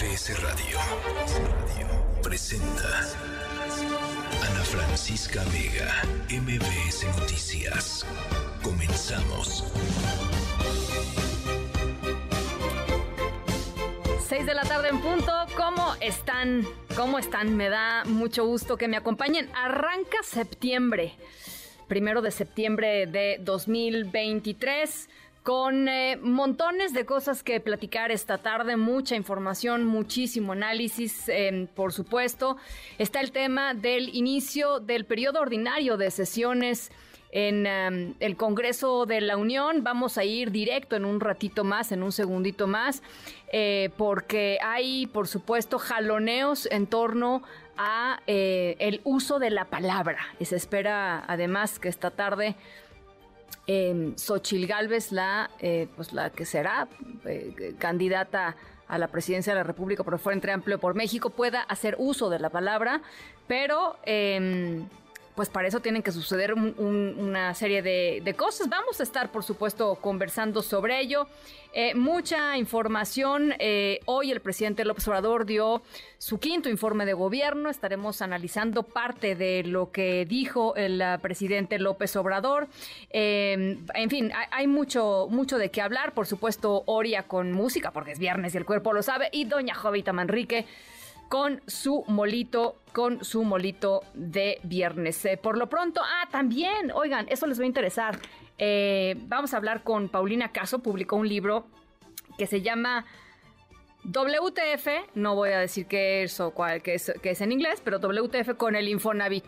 MBS Radio presenta Ana Francisca Vega, MBS Noticias. Comenzamos. 6 de la tarde en punto. ¿Cómo están? ¿Cómo están? Me da mucho gusto que me acompañen. Arranca septiembre, primero de septiembre de 2023 con eh, montones de cosas que platicar esta tarde, mucha información, muchísimo análisis, em, por supuesto. Está el tema del inicio del periodo ordinario de sesiones en em, el Congreso de la Unión. Vamos a ir directo en un ratito más, en un segundito más, eh, porque hay, por supuesto, jaloneos en torno a eh, el uso de la palabra. Y se espera, además, que esta tarde eh, Xochil Gálvez, la, eh, pues la que será eh, candidata a la presidencia de la República por Frente Amplio por México, pueda hacer uso de la palabra, pero em, pues para eso tienen que suceder una serie de, cosas. Vamos a estar, por supuesto, conversando sobre ello. Eh, mucha información. Eh, hoy el presidente López Obrador dio su quinto informe de gobierno. Estaremos analizando parte de lo que dijo el presidente López Obrador. Eh, en fin, hay, mucho, mucho de qué hablar. Por supuesto, Oria con música, porque es viernes y el cuerpo lo sabe. Y doña Jovita Manrique con su molito, con su molito de viernes. Eh, por lo pronto, ah, también, oigan, eso les va a interesar. Eh, vamos a hablar con Paulina Caso, publicó un libro que se llama WTF, no voy a decir qué es o cuál, que es, que es en inglés, pero WTF con el Infonavit.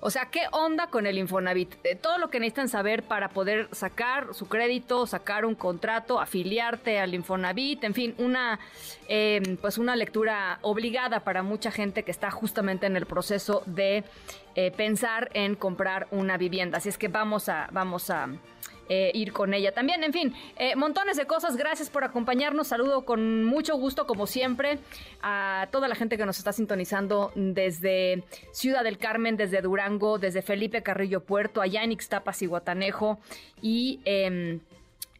O sea, ¿qué onda con el Infonavit? Eh, todo lo que necesitan saber para poder sacar su crédito, sacar un contrato, afiliarte al Infonavit, en fin, una, em, pues una lectura obligada para mucha gente que está justamente en el proceso de eh, pensar en comprar una vivienda. Así es que vamos a, vamos a eh, ir con ella también. En fin, eh, montones de cosas. Gracias por acompañarnos. Saludo con mucho gusto, como siempre, a toda la gente que nos está sintonizando desde Ciudad del Carmen, desde Durango, desde Felipe Carrillo Puerto, allá en Ixtapas y Guatanejo y... Eh,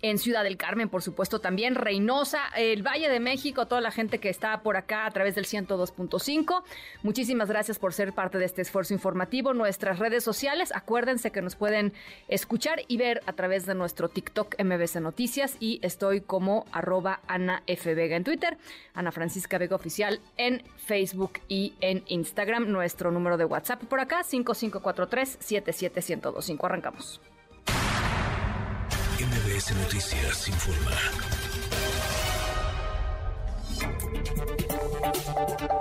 en Ciudad del Carmen, por supuesto, también Reynosa, el Valle de México, toda la gente que está por acá a través del 102.5. Muchísimas gracias por ser parte de este esfuerzo informativo. Nuestras redes sociales, acuérdense que nos pueden escuchar y ver a través de nuestro TikTok MBC Noticias y estoy como arroba Ana F. Vega en Twitter, Ana Francisca Vega Oficial en Facebook y en Instagram. Nuestro número de WhatsApp por acá, 5543 77125. Arrancamos. MBS Noticias informa.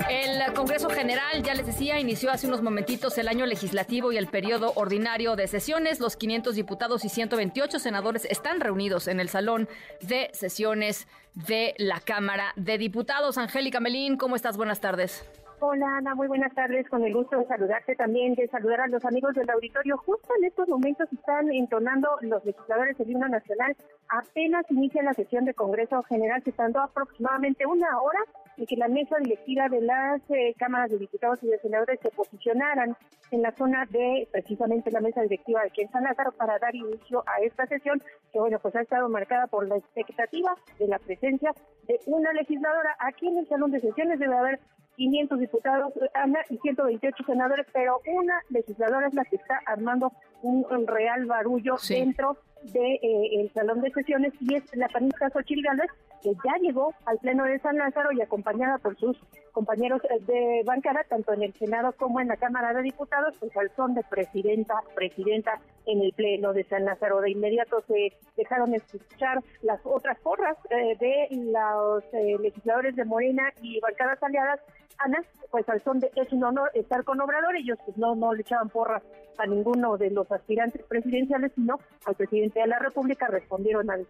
El Congreso General, ya les decía, inició hace unos momentitos el año legislativo y el periodo ordinario de sesiones. Los 500 diputados y 128 senadores están reunidos en el salón de sesiones de la Cámara de Diputados. Angélica Melín, ¿cómo estás? Buenas tardes. Hola Ana, muy buenas tardes. Con el gusto de saludarte también, de saludar a los amigos del auditorio. Justo en estos momentos están entonando los legisladores del himno nacional. Apenas inicia la sesión de Congreso General, se estando aproximadamente una hora y que la mesa directiva de las eh, cámaras de diputados y de senadores se posicionaran en la zona de precisamente la mesa directiva de aquí San Lázaro para dar inicio a esta sesión que bueno pues ha estado marcada por la expectativa de la presencia de una legisladora aquí en el salón de sesiones debe haber 500 diputados Ana, y 128 senadores, pero una legisladora es la que está armando un, real barullo dentro de, eh, salón de sesiones y es la panista Xochitl Gálvez, que ya llegó al Pleno de San Lázaro y acompañada por sus compañeros eh, de bancada, tanto en el Senado como en la Cámara de Diputados, pues al son de presidenta, presidenta en el Pleno de San Lázaro. De inmediato se dejaron escuchar las otras porras eh, de los legisladores de Morena y bancadas aliadas Ana, pues al son de es un honor estar con Obrador, ellos pues no, no le echaban porras a ninguno de los aspirantes presidenciales, sino al presidente de la República respondieron al,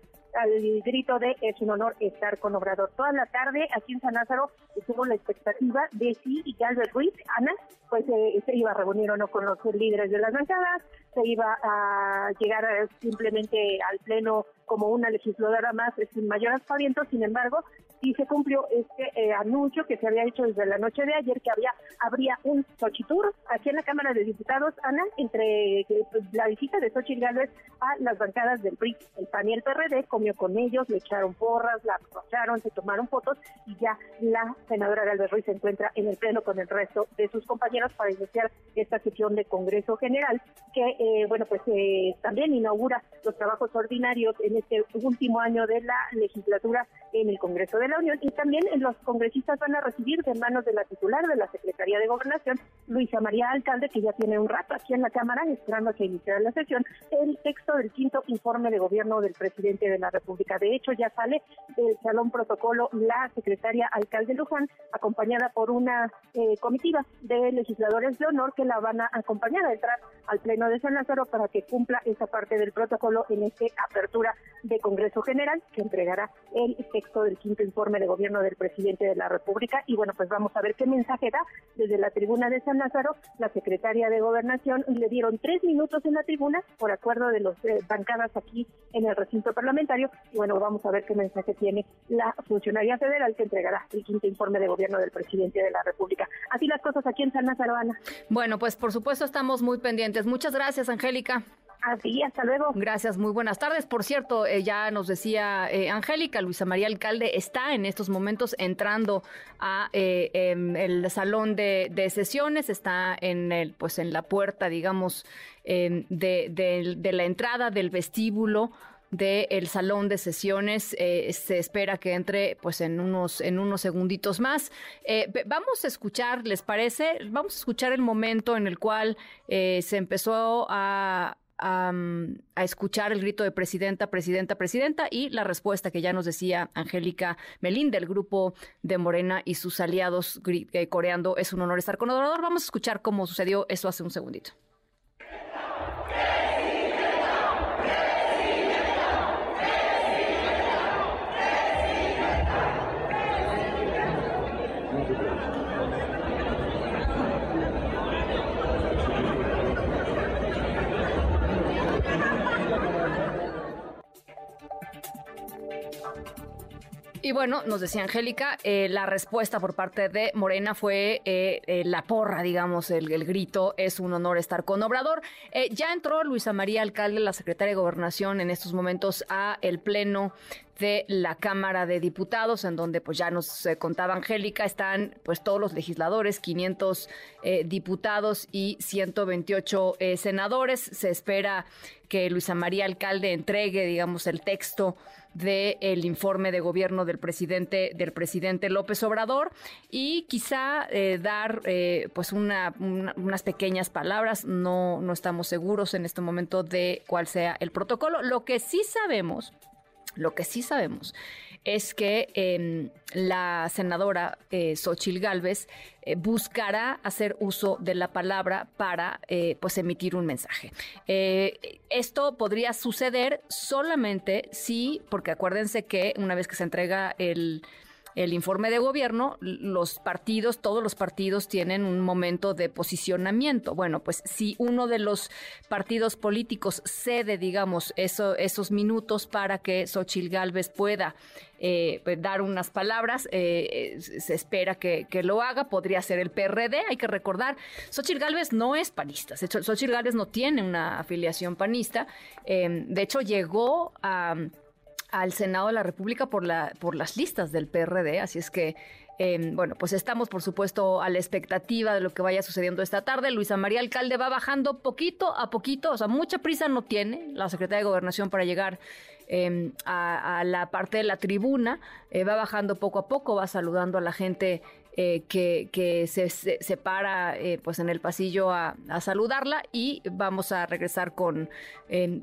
grito de es un honor estar con Obrador. Toda la tarde aquí en San Lázaro estuvo la expectativa de si y Albert Ruiz, Ana, pues eh, se iba a reunir o no con los líderes de las bancadas, se iba a llegar simplemente al pleno como una legisladora más sin mayor aspaviento, sin embargo, sí se cumplió este eh, anuncio que se había hecho desde la noche de ayer, que había habría un Xochitur aquí en la Cámara de Diputados, Ana, entre eh, pues, la visita de Xochitl Gálvez a las bancadas del PRI, el PAN y PRD, comió con ellos, le echaron porras, la aprovecharon, se tomaron fotos y ya la senadora Gálvez Ruiz se encuentra en el pleno con el resto de sus compañeros para iniciar esta sesión de Congreso General, que, eh, bueno, pues también inaugura los trabajos ordinarios en este último año de la legislatura en el Congreso de la Unión y también los congresistas van a recibir de manos de la titular de la Secretaría de Gobernación, Luisa María Alcalde, que ya tiene un rato aquí en la Cámara esperando que iniciara la sesión, el texto del quinto informe de gobierno del presidente de la República. De hecho, ya sale del salón protocolo la secretaria Alcalde Luján, acompañada por una eh, comitiva de legisladores de honor que la van a acompañar a entrar al Pleno de San Lázaro para que cumpla esa parte del protocolo en esta apertura de Congreso General que entregará el texto del quinto informe de gobierno del presidente de la República. Y bueno, pues vamos a ver qué mensaje da desde la tribuna de San Lázaro. La secretaria de Gobernación le dieron tres minutos en la tribuna por acuerdo de los eh, bancadas aquí en el recinto parlamentario. Y bueno, vamos a ver qué mensaje tiene la funcionaria federal que entregará el quinto informe de gobierno del presidente de la República. Así las cosas aquí en San Lázaro, Ana. Bueno, pues por supuesto estamos muy pendientes. Muchas gracias, Angélica. Así, hasta luego. Gracias, muy buenas tardes. Por cierto, eh, ya nos decía eh, Angélica, Luisa María Alcalde está en estos momentos entrando a eh, em, salón de, sesiones, está en el, pues en la puerta, digamos, em, de, la entrada del vestíbulo del salón de sesiones. se espera que entre pues en unos, en unos segunditos más. vamos a escuchar, ¿les parece? Vamos a escuchar el momento en el cual se empezó a, a, escuchar el grito de presidenta, presidenta, presidenta y la respuesta que ya nos decía Angélica Melín del grupo de Morena y sus aliados eh, coreando es un honor estar con Obrador. Vamos a escuchar cómo sucedió eso hace un segundito. Y bueno, nos decía Angélica, eh, la respuesta por parte de Morena fue eh, eh, la porra, digamos, el, grito, es un honor estar con Obrador. ya entró Luisa María Alcalde, la secretaria de Gobernación, en estos momentos a el Pleno de la Cámara de Diputados, en donde pues ya nos eh, contaba Angélica, están pues todos los legisladores, 500 eh, diputados y 128 eh, senadores. Se espera que Luisa María Alcalde entregue, digamos, el texto del informe de gobierno del presidente del presidente López Obrador y quizá dar pues una, unas pequeñas palabras no no estamos seguros en este momento de cuál sea el protocolo lo que sí sabemos lo que sí sabemos es que em, la senadora eh, Xochil Gálvez eh, buscará hacer uso de la palabra para eh, pues emitir un mensaje. Eh, esto podría suceder solamente si, porque acuérdense que una vez que se entrega el el informe de gobierno, los partidos, todos los partidos tienen un momento de posicionamiento. Bueno, pues si uno de los partidos políticos cede, digamos, eso, esos minutos para que Xochil Gálvez pueda eh, dar unas palabras, eh, se espera que, lo haga, podría ser el PRD, hay que recordar, Xochil Gálvez no es panista, Xochil Gálvez no tiene una afiliación panista, eh, de hecho llegó a al Senado de la República por, la, por las listas del PRD, así es que em, bueno, pues estamos, por supuesto, a la expectativa de lo que vaya sucediendo esta tarde. Luisa María Alcalde va bajando poquito a poquito, o sea, mucha prisa no tiene la secretaria de Gobernación para llegar em, a, la parte de la tribuna. Eh, va bajando poco a poco, va saludando a la gente eh, que, se, se, para eh, pues en el pasillo a, saludarla y vamos a regresar con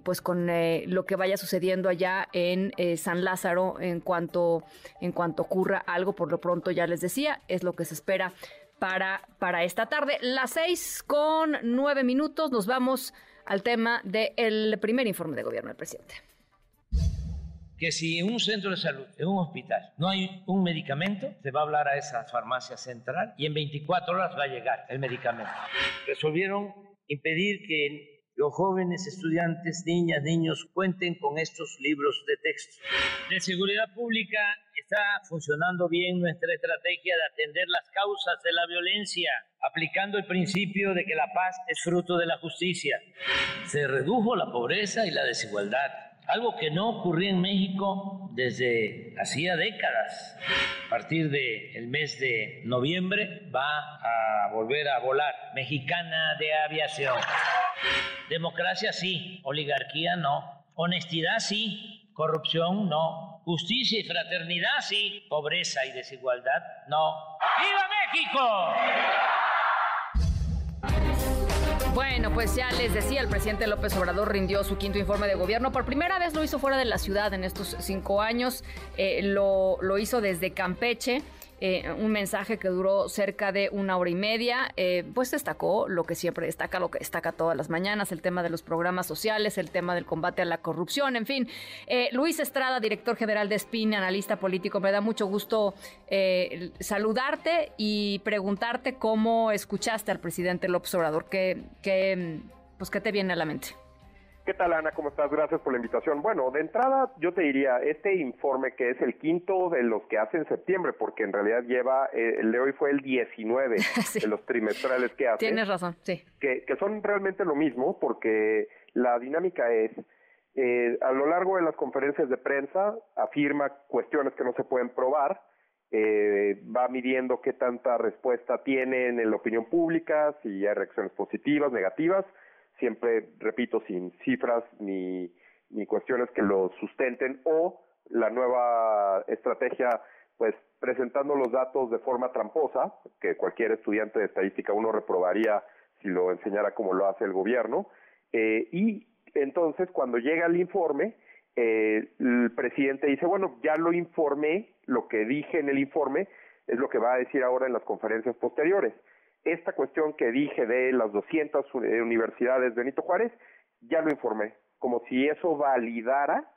pues con eh, lo que vaya sucediendo allá en San Lázaro en cuanto en cuanto ocurra algo. Por lo pronto ya les decía es lo que se espera para para esta tarde. Las seis con nueve minutos nos vamos al tema del primer informe de gobierno del presidente que si en un centro de salud, en un hospital, no hay un medicamento, se va a hablar a esa farmacia central y en 24 horas va a llegar el medicamento. Resolvieron impedir que los jóvenes estudiantes, niñas, niños, cuenten con estos libros de texto. De seguridad pública está funcionando bien nuestra estrategia de atender las causas de la violencia, aplicando el principio de que la paz es fruto de la justicia. Se redujo la pobreza y la desigualdad, algo que no ocurría en México desde hacía décadas. A partir del mes de noviembre va a volver a volar Mexicana de Aviación. Democracia sí, oligarquía no. Honestidad sí, corrupción no. Justicia y fraternidad sí, pobreza y desigualdad no. ¡Viva México! Bueno, pues ya les decía, el presidente López Obrador rindió su quinto informe de gobierno. Por primera vez lo hizo fuera de la ciudad en estos cinco años. Eh, lo, lo hizo desde Campeche. Eh, un mensaje que duró cerca de una hora y media, eh, pues destacó lo que siempre destaca, lo que destaca todas las mañanas, el tema de los programas sociales, el tema del combate a la corrupción, en fin. Eh, Luis Estrada, director general de SPIN, analista político, me da mucho gusto saludarte y preguntarte cómo escuchaste al presidente López Obrador, qué, qué, pues, ¿qué te viene a la mente? ¿Qué tal, Ana? ¿Cómo estás? Gracias por la invitación. Bueno, de entrada yo te diría, este informe que es el quinto de los que hace en septiembre, porque en realidad lleva, eh, el de hoy fue el 19 de los trimestrales que hace. Tienes razón, sí. Que, que son realmente lo mismo, porque la dinámica es, eh, a lo largo de las conferencias de prensa, afirma cuestiones que no se pueden probar, eh, va midiendo qué tanta respuesta tienen en la opinión pública, si hay reacciones positivas, negativas, siempre, repito, sin cifras ni, ni cuestiones que lo sustenten, o la nueva estrategia, pues presentando los datos de forma tramposa, que cualquier estudiante de estadística uno reprobaría si lo enseñara como lo hace el gobierno, eh, y entonces cuando llega el informe, eh, el presidente dice, bueno, ya lo informé, lo que dije en el informe es lo que va a decir ahora en las conferencias posteriores esta cuestión que dije de las 200 eh, universidades Benito Juárez, ya lo informé, como si eso validara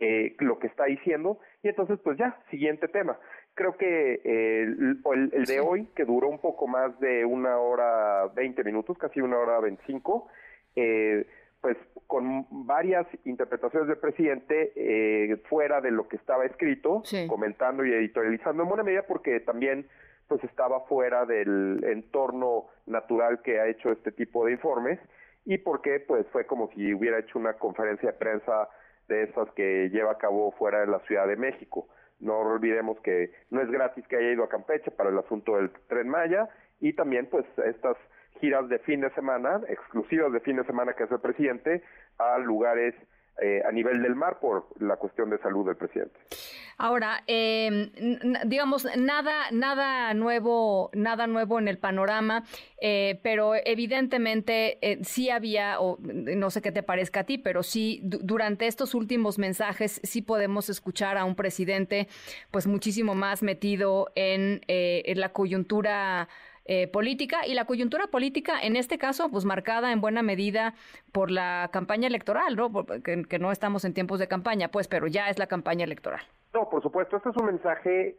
eh, lo que está diciendo, y entonces pues ya, siguiente tema. Creo que eh, el, el, de hoy, que duró un poco más de una hora 20 minutos, casi una hora 25, eh, pues con varias interpretaciones del presidente eh, fuera de lo que estaba escrito, comentando y editorializando en buena medida porque también pues estaba fuera del entorno natural que ha hecho este tipo de informes y porque pues fue como si hubiera hecho una conferencia de prensa de esas que lleva a cabo fuera de la Ciudad de México. No olvidemos que no es gratis que haya ido a Campeche para el asunto del tren Maya y también pues estas giras de fin de semana, exclusivas de fin de semana que hace el presidente, a lugares eh, a nivel del mar por la cuestión de salud del presidente. Ahora, eh, digamos, nada, nada nuevo, nada nuevo en el panorama, eh, pero evidentemente eh, sí había, o no sé qué te parezca a ti, pero sí durante estos últimos mensajes sí podemos escuchar a un presidente, pues muchísimo más metido en, en la coyuntura eh, política y la coyuntura política, en este caso, pues marcada en buena medida por la campaña electoral, ¿no? Que, que no estamos en tiempos de campaña, pues, pero ya es la campaña electoral. No, por supuesto, este es un mensaje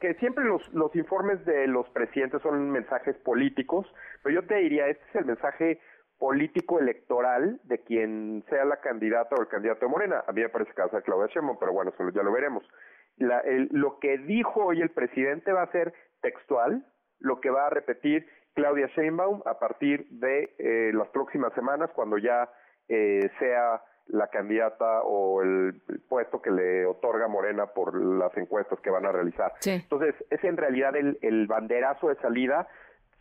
que siempre los, los informes de los presidentes son mensajes políticos, pero yo te diría, este es el mensaje político electoral de quien sea la candidata o el candidato de Morena. A mí me parece que va a ser Claudia Sheinbaum, pero bueno, eso ya lo veremos. La, el, lo que dijo hoy el presidente va a ser textual, lo que va a repetir Claudia Sheinbaum a partir de eh, las próximas semanas, cuando ya eh, sea la candidata o el, puesto que le otorga Morena por las encuestas que van a realizar. Entonces, es en realidad el, el banderazo de salida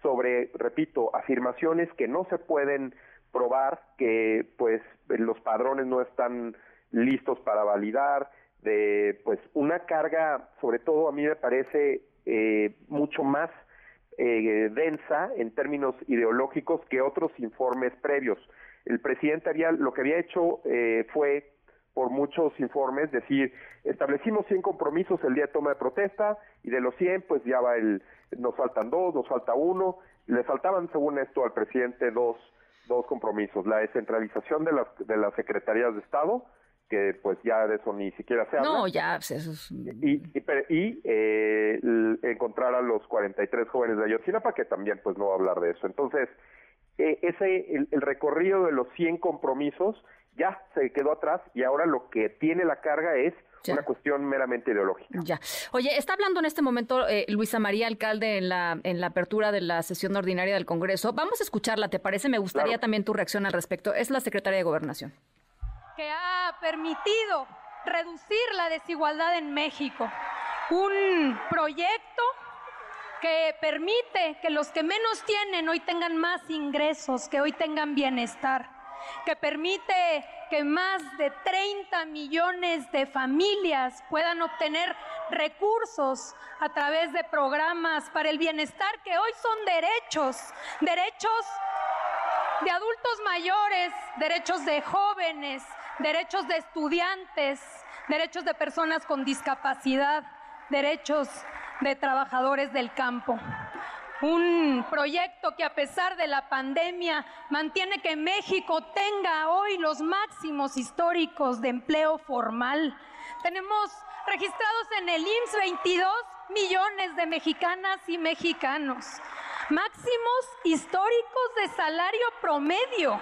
sobre, repito, afirmaciones que no se pueden probar, que pues los padrones no están listos para validar, de pues una carga, sobre todo a mí me parece eh, mucho más eh, densa en términos ideológicos que otros informes previos. El presidente había, lo que había hecho eh, fue, por muchos informes, decir, establecimos 100 compromisos el día de toma de protesta y de los 100, pues ya va el, nos faltan dos, nos falta uno. Le faltaban, según esto, al presidente dos, dos compromisos, la descentralización de las, de las secretarías de Estado, que pues ya de eso ni siquiera se habla. No, ya, pues, eso es... Y, y, eh, encontrar a los 43 jóvenes de Ayotzinapa, que también pues no va a hablar de eso. Entonces, eh, ese, el, el, recorrido de los 100 compromisos ya se quedó atrás y ahora lo que tiene la carga es una cuestión meramente ideológica. Ya. Oye, está hablando en este momento eh, Luisa María Alcalde en la, en la apertura de la sesión ordinaria del Congreso. Vamos a escucharla, ¿te parece? Me gustaría también tu reacción al respecto. Es la secretaria de Gobernación. Que ha permitido reducir la desigualdad en México. Un proyecto que permite que los que menos tienen hoy tengan más ingresos, que hoy tengan bienestar, que permite que más de 30 millones de familias puedan obtener recursos a través de programas para el bienestar que hoy son derechos, derechos de adultos mayores, derechos de jóvenes, derechos de estudiantes, derechos de personas con discapacidad, derechos de trabajadores del campo. Un proyecto que a pesar de la pandemia mantiene que México tenga hoy los máximos históricos de empleo formal. Tenemos registrados en el IMSS 22 millones de mexicanas y mexicanos. Máximos históricos de salario promedio,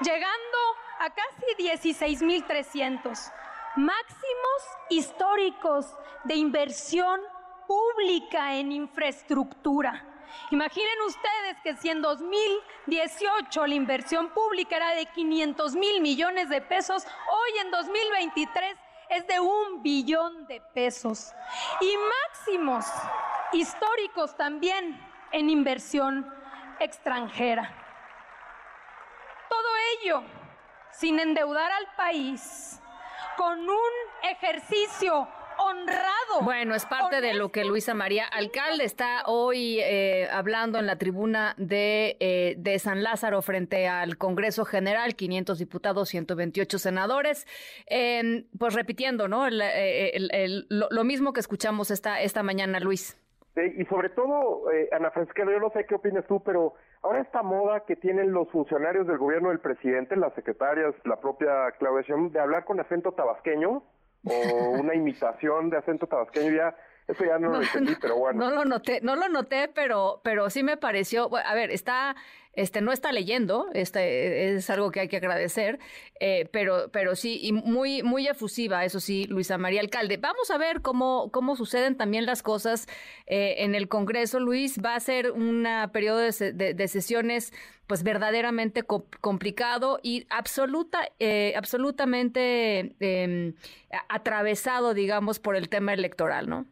llegando a casi 16.300. Máximos históricos de inversión pública en infraestructura. Imaginen ustedes que si en 2018 la inversión pública era de 500 mil millones de pesos, hoy en 2023 es de un billón de pesos. Y máximos históricos también en inversión extranjera. Todo ello sin endeudar al país, con un ejercicio honrado. Bueno, es parte de lo que Luisa María Alcalde está hoy eh, hablando en la tribuna de, eh, de San Lázaro frente al Congreso General, 500 diputados, 128 senadores, pues repitiendo, ¿no? Eh, lo, mismo que escuchamos esta, esta mañana, Luis. y sobre todo, Ana Francisca, yo no sé qué opinas tú, pero ahora esta moda que tienen los funcionarios del gobierno del presidente, las secretarias, la propia Claudia de hablar con acento tabasqueño, o una imitación de acento tabasqueño ya eso ya no, lo entendí, pero bueno. No lo noté, no lo noté, pero, pero sí me pareció, a ver, está, este, no está leyendo, este, es algo que hay que agradecer, eh, pero, pero sí, y muy, muy efusiva, eso sí, Luisa María Alcalde. Vamos a ver cómo, cómo suceden también las cosas eh, en el Congreso, Luis. Va a ser un periodo de, sesiones pues verdaderamente complicado y absoluta, eh, absolutamente em, atravesado, digamos, por el tema electoral, ¿no?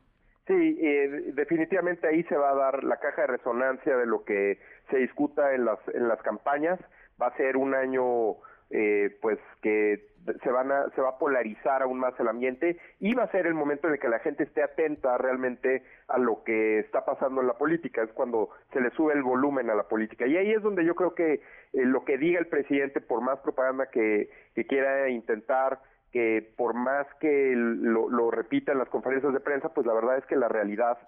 Sí, eh, definitivamente ahí se va a dar la caja de resonancia de lo que se discuta en las en las campañas. Va a ser un año, eh, pues que se van a se va a polarizar aún más el ambiente y va a ser el momento en el que la gente esté atenta realmente a lo que está pasando en la política. Es cuando se le sube el volumen a la política y ahí es donde yo creo que eh, lo que diga el presidente, por más propaganda que, que quiera intentar que por más que lo, lo repita en las conferencias de prensa, pues la verdad es que la realidad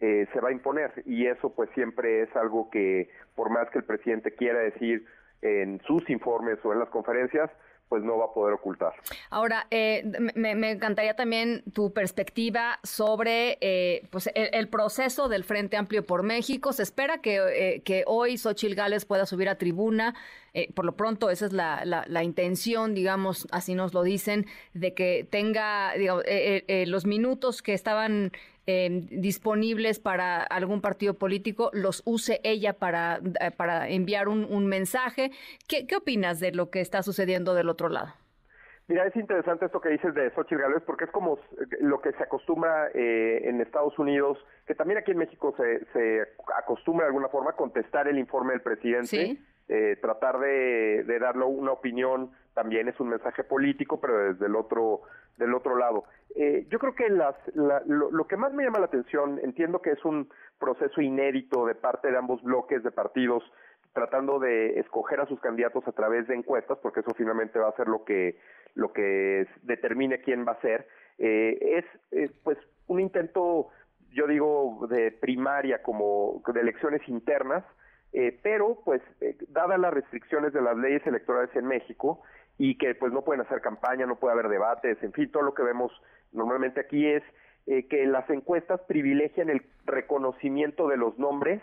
eh, se va a imponer. Y eso pues siempre es algo que por más que el presidente quiera decir en sus informes o en las conferencias, pues no va a poder ocultar. Ahora, eh, me, encantaría también tu perspectiva sobre eh, pues el, proceso del Frente Amplio por México. Se espera que, eh, que hoy Xochil Gales pueda subir a tribuna. por lo pronto, esa es la, la, intención, digamos, así nos lo dicen, de que tenga digamos, los minutos que estaban Em, disponibles para algún partido político, los use ella para, eh, para enviar un, mensaje. ¿Qué, ¿Qué opinas de lo que está sucediendo del otro lado? Mira, es interesante esto que dices de Xochitl Gálvez porque es como lo que se acostumbra eh, en Estados Unidos, que también aquí en México se, se acostumbra de alguna forma contestar el informe del presidente, eh, tratar de, de darle una opinión también es un mensaje político, pero desde el otro del otro lado. Eh, yo creo que las, lo, que más me llama la atención, entiendo que es un proceso inédito de parte de ambos bloques de partidos tratando de escoger a sus candidatos a través de encuestas, porque eso finalmente va a ser lo que lo que determine quién va a ser. Eh, es pues un intento, yo digo, de primaria como de elecciones internas, eh, pero pues dadas las restricciones de las leyes electorales en México y que pues no pueden hacer campaña, no puede haber debates, en fin, todo lo que vemos normalmente aquí es eh, que las encuestas privilegian el reconocimiento de los nombres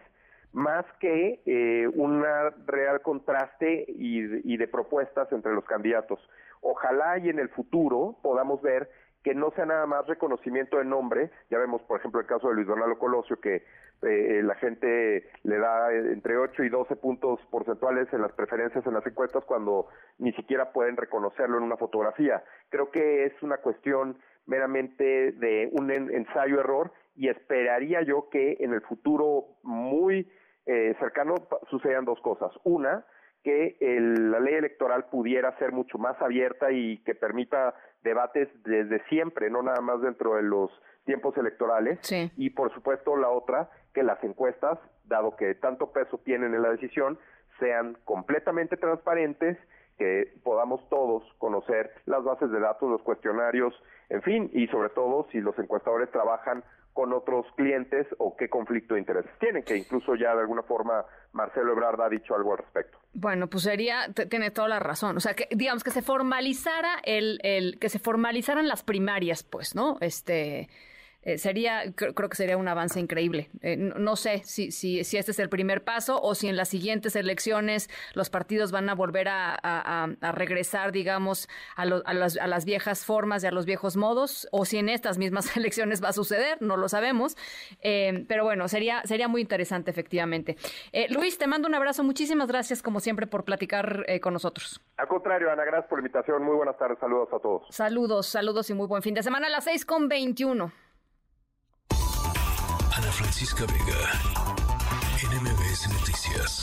más que eh, un real contraste y, y, de propuestas entre los candidatos. Ojalá y en el futuro podamos ver que no sea nada más reconocimiento de nombre. Ya vemos, por ejemplo, el caso de Luis Donaldo Colosio, que eh, la gente le da entre 8 y 12 puntos porcentuales en las preferencias en las encuestas cuando ni siquiera pueden reconocerlo en una fotografía. Creo que es una cuestión meramente de un ensayo-error y esperaría yo que en el futuro muy eh, cercano sucedan dos cosas. Una, que la ley electoral pudiera ser mucho más abierta y que permita debates desde siempre, no nada más dentro de los tiempos electorales. Y por supuesto la otra, que las encuestas, dado que tanto peso tienen en la decisión, sean completamente transparentes, que podamos todos conocer las bases de datos, los cuestionarios, en fin, y sobre todo si los encuestadores trabajan con otros clientes o qué conflicto de intereses tienen, que incluso ya de alguna forma Marcelo Ebrard ha dicho algo al respecto. Bueno, pues sería, tiene toda la razón, o sea, que digamos que se formalizara el, el, que se formalizaran las primarias, pues, ¿no? Este, eh, sería, creo, que sería un avance increíble. Eh, no, sé si, si, si, este es el primer paso o si en las siguientes elecciones los partidos van a volver a, regresar, digamos, a, a, las, viejas formas y a los viejos modos, o si en estas mismas elecciones va a suceder, no lo sabemos. Eh, pero bueno, sería, sería muy interesante, efectivamente. Luis, te mando un abrazo. Muchísimas gracias, como siempre, por platicar con nosotros. Al contrario, Ana, gracias por la invitación. Muy buenas tardes. Saludos a todos. Saludos, saludos y muy buen fin de semana a las 6 con 21. Ana Francisca Vega, NMBS Noticias.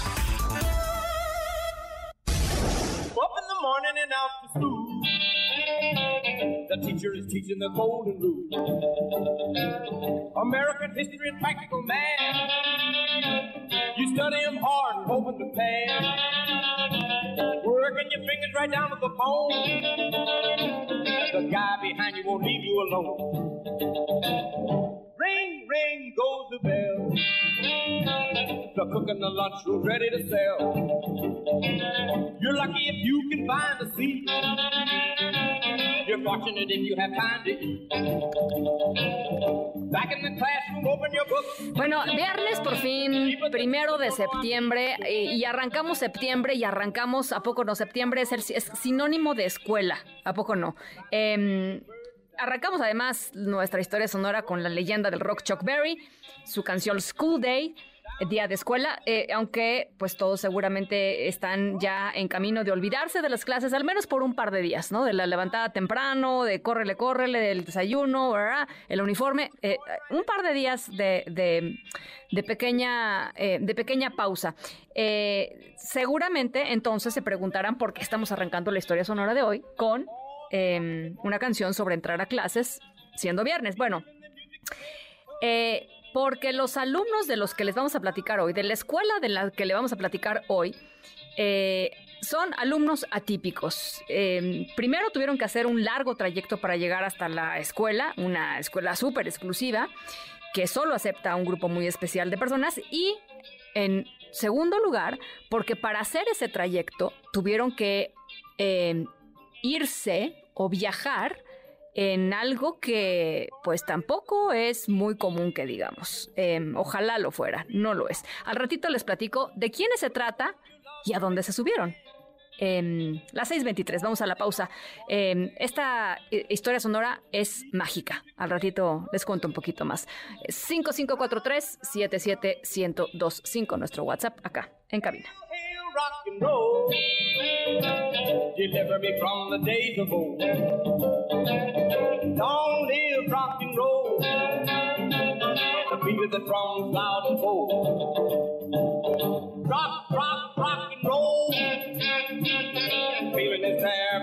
Up in the morning and out to school. The teacher is teaching the golden rule. American history and practical math. You study them hard, hoping to pass. Working your fingers right down to the bone. The guy behind you won't leave you alone. Ring, ring goes the bell. The cook in the lunchroom ready to sell. You're lucky if you can find a seat. You're fortunate if you have time to eat. Back in the classroom, open your book. Bueno, viernes por fin, primero de septiembre, y arrancamos septiembre y arrancamos, ¿a poco no? Septiembre es, el, es sinónimo de escuela, ¿a poco no? Eh, Arrancamos además nuestra historia sonora con la leyenda del rock Chuck Berry, su canción School Day, día de escuela, eh, aunque pues todos seguramente están ya en camino de olvidarse de las clases, al menos por un par de días, ¿no? De la levantada temprano, de córrele, córrele, del desayuno, el uniforme, eh, un par de días de, de, pequeña, eh, de pequeña pausa. seguramente entonces se preguntarán por qué estamos arrancando la historia sonora de hoy con Em, una canción sobre entrar a clases siendo viernes. Bueno, eh, porque los alumnos de los que les vamos a platicar hoy, de la escuela de la que le vamos a platicar hoy, eh, son alumnos atípicos. Em, primero tuvieron que hacer un largo trayecto para llegar hasta la escuela, una escuela súper exclusiva, que solo acepta a un grupo muy especial de personas y en segundo lugar, porque para hacer ese trayecto tuvieron que em, irse o viajar en algo que pues tampoco es muy común que digamos. Em, ojalá lo fuera, no lo es. Al ratito les platico de quiénes se trata y a dónde se subieron. Eh, las 6.23, vamos a la pausa. Em, esta eh, historia sonora es mágica. Al ratito les cuento un poquito más. 5543-77125, nuestro WhatsApp acá en cabina. Rock and roll. Deliver me from the days of old. Long live rock and roll. The beat of the drums loud and bold. Rock, rock, rock and roll. Feeling is there,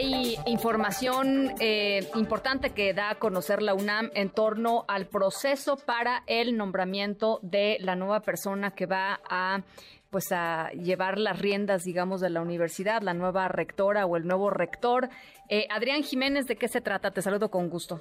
Hay información eh, importante que da a conocer la UNAM en torno al proceso para el nombramiento de la nueva persona que va a pues a llevar las riendas, digamos, de la universidad, la nueva rectora o el nuevo rector. Eh, Adrián Jiménez, ¿de qué se trata? Te saludo con gusto.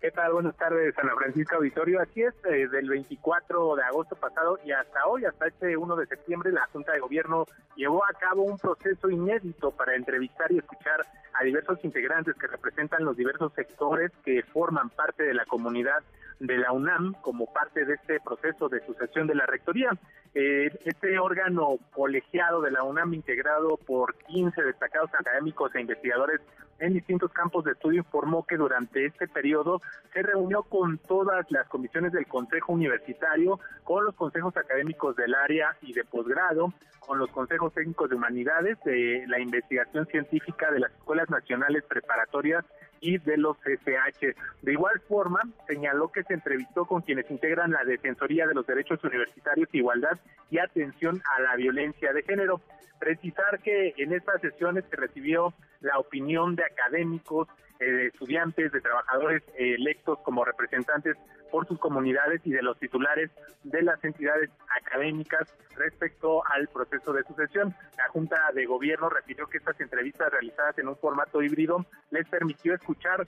¿Qué tal? Buenas tardes, Ana Francisca Auditorio. Así es, eh, del 24 de agosto pasado y hasta hoy, hasta este 1 de septiembre, la Junta de Gobierno llevó a cabo un proceso inédito para entrevistar y escuchar a diversos integrantes que representan los diversos sectores que forman parte de la comunidad de la UNAM como parte de este proceso de sucesión de la rectoría. Eh, este órgano colegiado de la UNAM integrado por 15 destacados académicos e investigadores en distintos campos de estudio informó que durante este periodo se reunió con todas las comisiones del Consejo Universitario, con los consejos académicos del área y de posgrado, con los consejos técnicos de humanidades, de la investigación científica de las escuelas nacionales preparatorias y de los SH. De igual forma, señaló que se entrevistó con quienes integran la Defensoría de los Derechos Universitarios, Igualdad y Atención a la Violencia de Género. Precisar que en estas sesiones se recibió la opinión de académicos, eh, de estudiantes, de trabajadores eh, electos como representantes por sus comunidades y de los titulares de las entidades académicas respecto al proceso de sucesión. La Junta de Gobierno refirió que estas entrevistas realizadas en un formato híbrido les permitió escuchar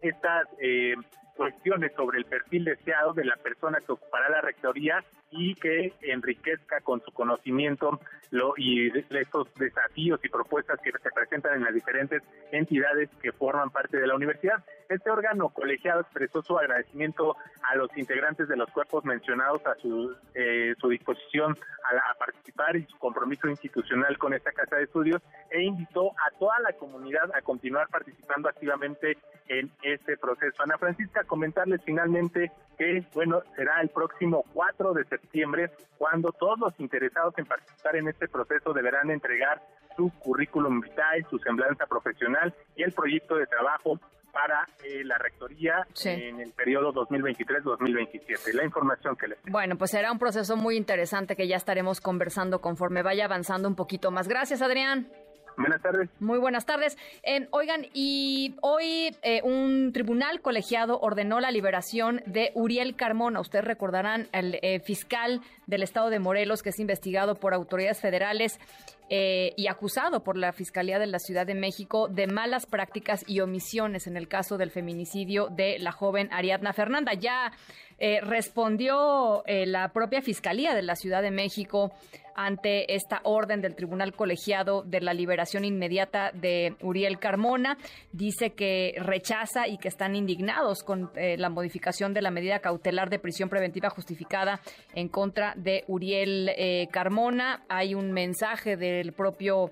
estas eh, cuestiones sobre el perfil deseado de la persona que ocupará la rectoría y que enriquezca con su conocimiento lo, y estos desafíos y propuestas que se presentan en las diferentes entidades que forman parte de la universidad. Este órgano colegiado expresó su agradecimiento a los integrantes de los cuerpos mencionados a su, eh, su disposición a, a, participar y su compromiso institucional con esta casa de estudios e invitó a toda la comunidad a continuar participando activamente en este proceso. Ana Francisca, comentarles finalmente que, bueno, será el próximo 4 de septiembre cuando todos los interesados en participar en este proceso deberán entregar su currículum vitae, su semblanza profesional y el proyecto de trabajo para eh, la rectoría sí. en el periodo 2023-2027. La información que les. Bueno, pues será un proceso muy interesante que ya estaremos conversando conforme vaya avanzando un poquito más. Gracias, Adrián. Buenas tardes. Muy buenas tardes. Eh, oigan, y hoy eh, un tribunal colegiado ordenó la liberación de Uriel Carmona. Ustedes recordarán el eh, fiscal del estado de Morelos que es investigado por autoridades federales y acusado por la Fiscalía de la Ciudad de México de malas prácticas y omisiones en el caso del feminicidio de la joven Ariadna Fernanda. Ya respondió la propia Fiscalía de la Ciudad de México ante esta orden del Tribunal Colegiado de la liberación inmediata de Uriel Carmona. Dice que rechaza y que están indignados con eh, la modificación de la medida cautelar de prisión preventiva justificada en contra de Uriel eh, Carmona. Hay un mensaje del propio...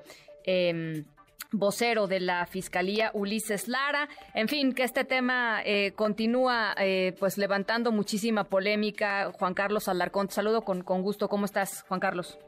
Vocero de la Fiscalía, Ulises Lara. En fin, que este tema eh, continúa eh, pues levantando muchísima polémica. Juan Carlos Alarcón, te saludo con, con gusto. ¿Cómo estás, Juan Carlos?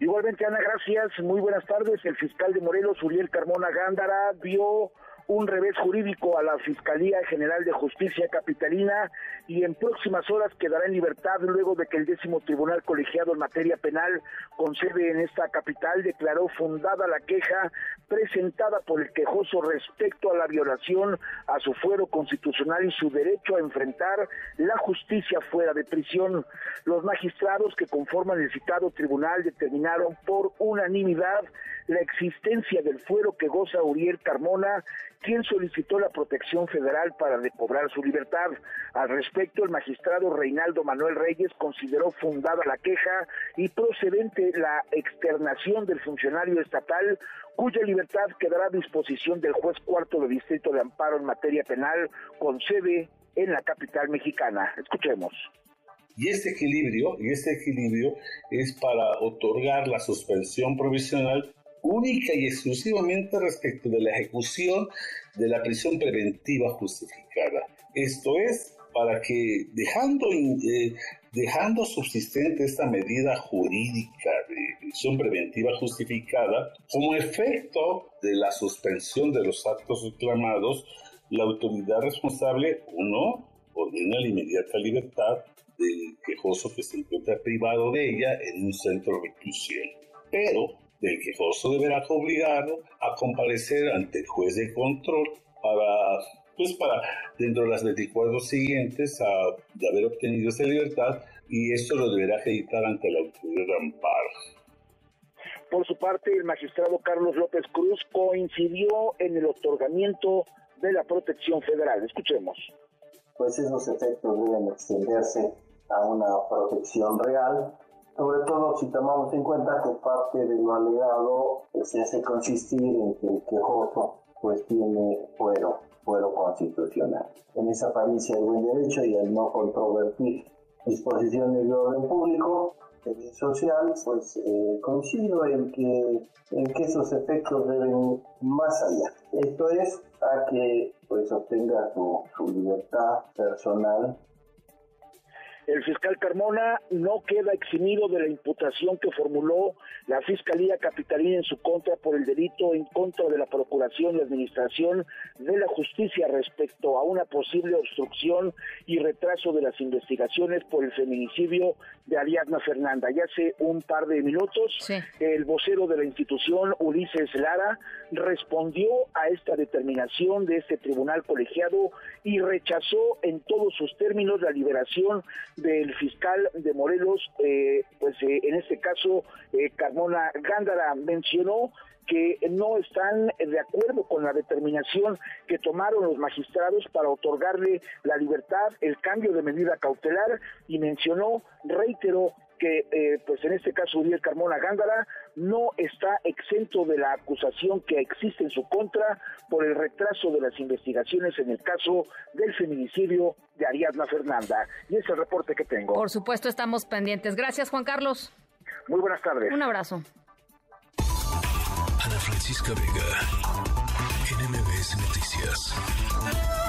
Igualmente, Ana, gracias. Muy buenas tardes. El fiscal de Morelos, Uriel Carmona Gándara, dio un revés jurídico a la Fiscalía General de Justicia Capitalina y en próximas horas quedará en libertad luego de que el décimo tribunal colegiado en materia penal con sede en esta capital declaró fundada la queja presentada por el quejoso respecto a la violación a su fuero constitucional y su derecho a enfrentar la justicia fuera de prisión. Los magistrados que conforman el citado tribunal determinaron por unanimidad la existencia del fuero que goza Uriel Carmona quien solicitó la protección federal para recobrar su libertad. Al respecto, el magistrado Reinaldo Manuel Reyes consideró fundada la queja y procedente la externación del funcionario estatal, cuya libertad quedará a disposición del juez cuarto de distrito de amparo en materia penal con sede en la capital mexicana. Escuchemos. Y este equilibrio, y este equilibrio es para otorgar la suspensión provisional única y exclusivamente respecto de la ejecución de la prisión preventiva justificada. Esto es, para que dejando, eh, dejando subsistente esta medida jurídica de prisión preventiva justificada, como efecto de la suspensión de los actos reclamados, la autoridad responsable, uno, ordena la inmediata libertad del quejoso que se encuentra privado de ella en un centro reclusión. Pero del quejoso deberá obligarlo a comparecer ante el juez de control para, pues para dentro de las 24 siguientes a, de haber obtenido esa libertad y esto lo deberá acreditar ante la autoridad de amparo. Por su parte, el magistrado Carlos López Cruz coincidió en el otorgamiento de la protección federal. Escuchemos. Pues esos efectos deben extenderse a una protección real, sobre todo si tomamos en cuenta que parte de lo alegado se hace consistir en que el quejoso pues tiene fuero, fuero constitucional. En esa país hay buen derecho y al no controvertir disposiciones de orden público, social, pues eh, coincido en que, en que esos efectos deben ir más allá. Esto es a que pues obtenga su, su libertad personal el fiscal Carmona no queda eximido de la imputación que formuló la Fiscalía Capitalina en su contra por el delito en contra de la Procuración y Administración de la Justicia respecto a una posible obstrucción y retraso de las investigaciones por el feminicidio de Ariadna Fernanda. Ya hace un par de minutos, el vocero de la institución, Ulises Lara, respondió a esta determinación de este tribunal colegiado y rechazó en todos sus términos la liberación del fiscal de Morelos, eh, pues eh, en este caso eh, Carmona Gándara mencionó que no están de acuerdo con la determinación que tomaron los magistrados para otorgarle la libertad, el cambio de medida cautelar y mencionó, reiteró, que eh, pues en este caso Uriel Carmona Gándara no está exento de la acusación que existe en su contra por el retraso de las investigaciones en el caso del feminicidio de Ariadna Fernanda. Y ese es el reporte que tengo. Por supuesto, estamos pendientes. Gracias, Juan Carlos. Muy buenas tardes. Un abrazo. Ana Francisca Vega, NMBS Noticias.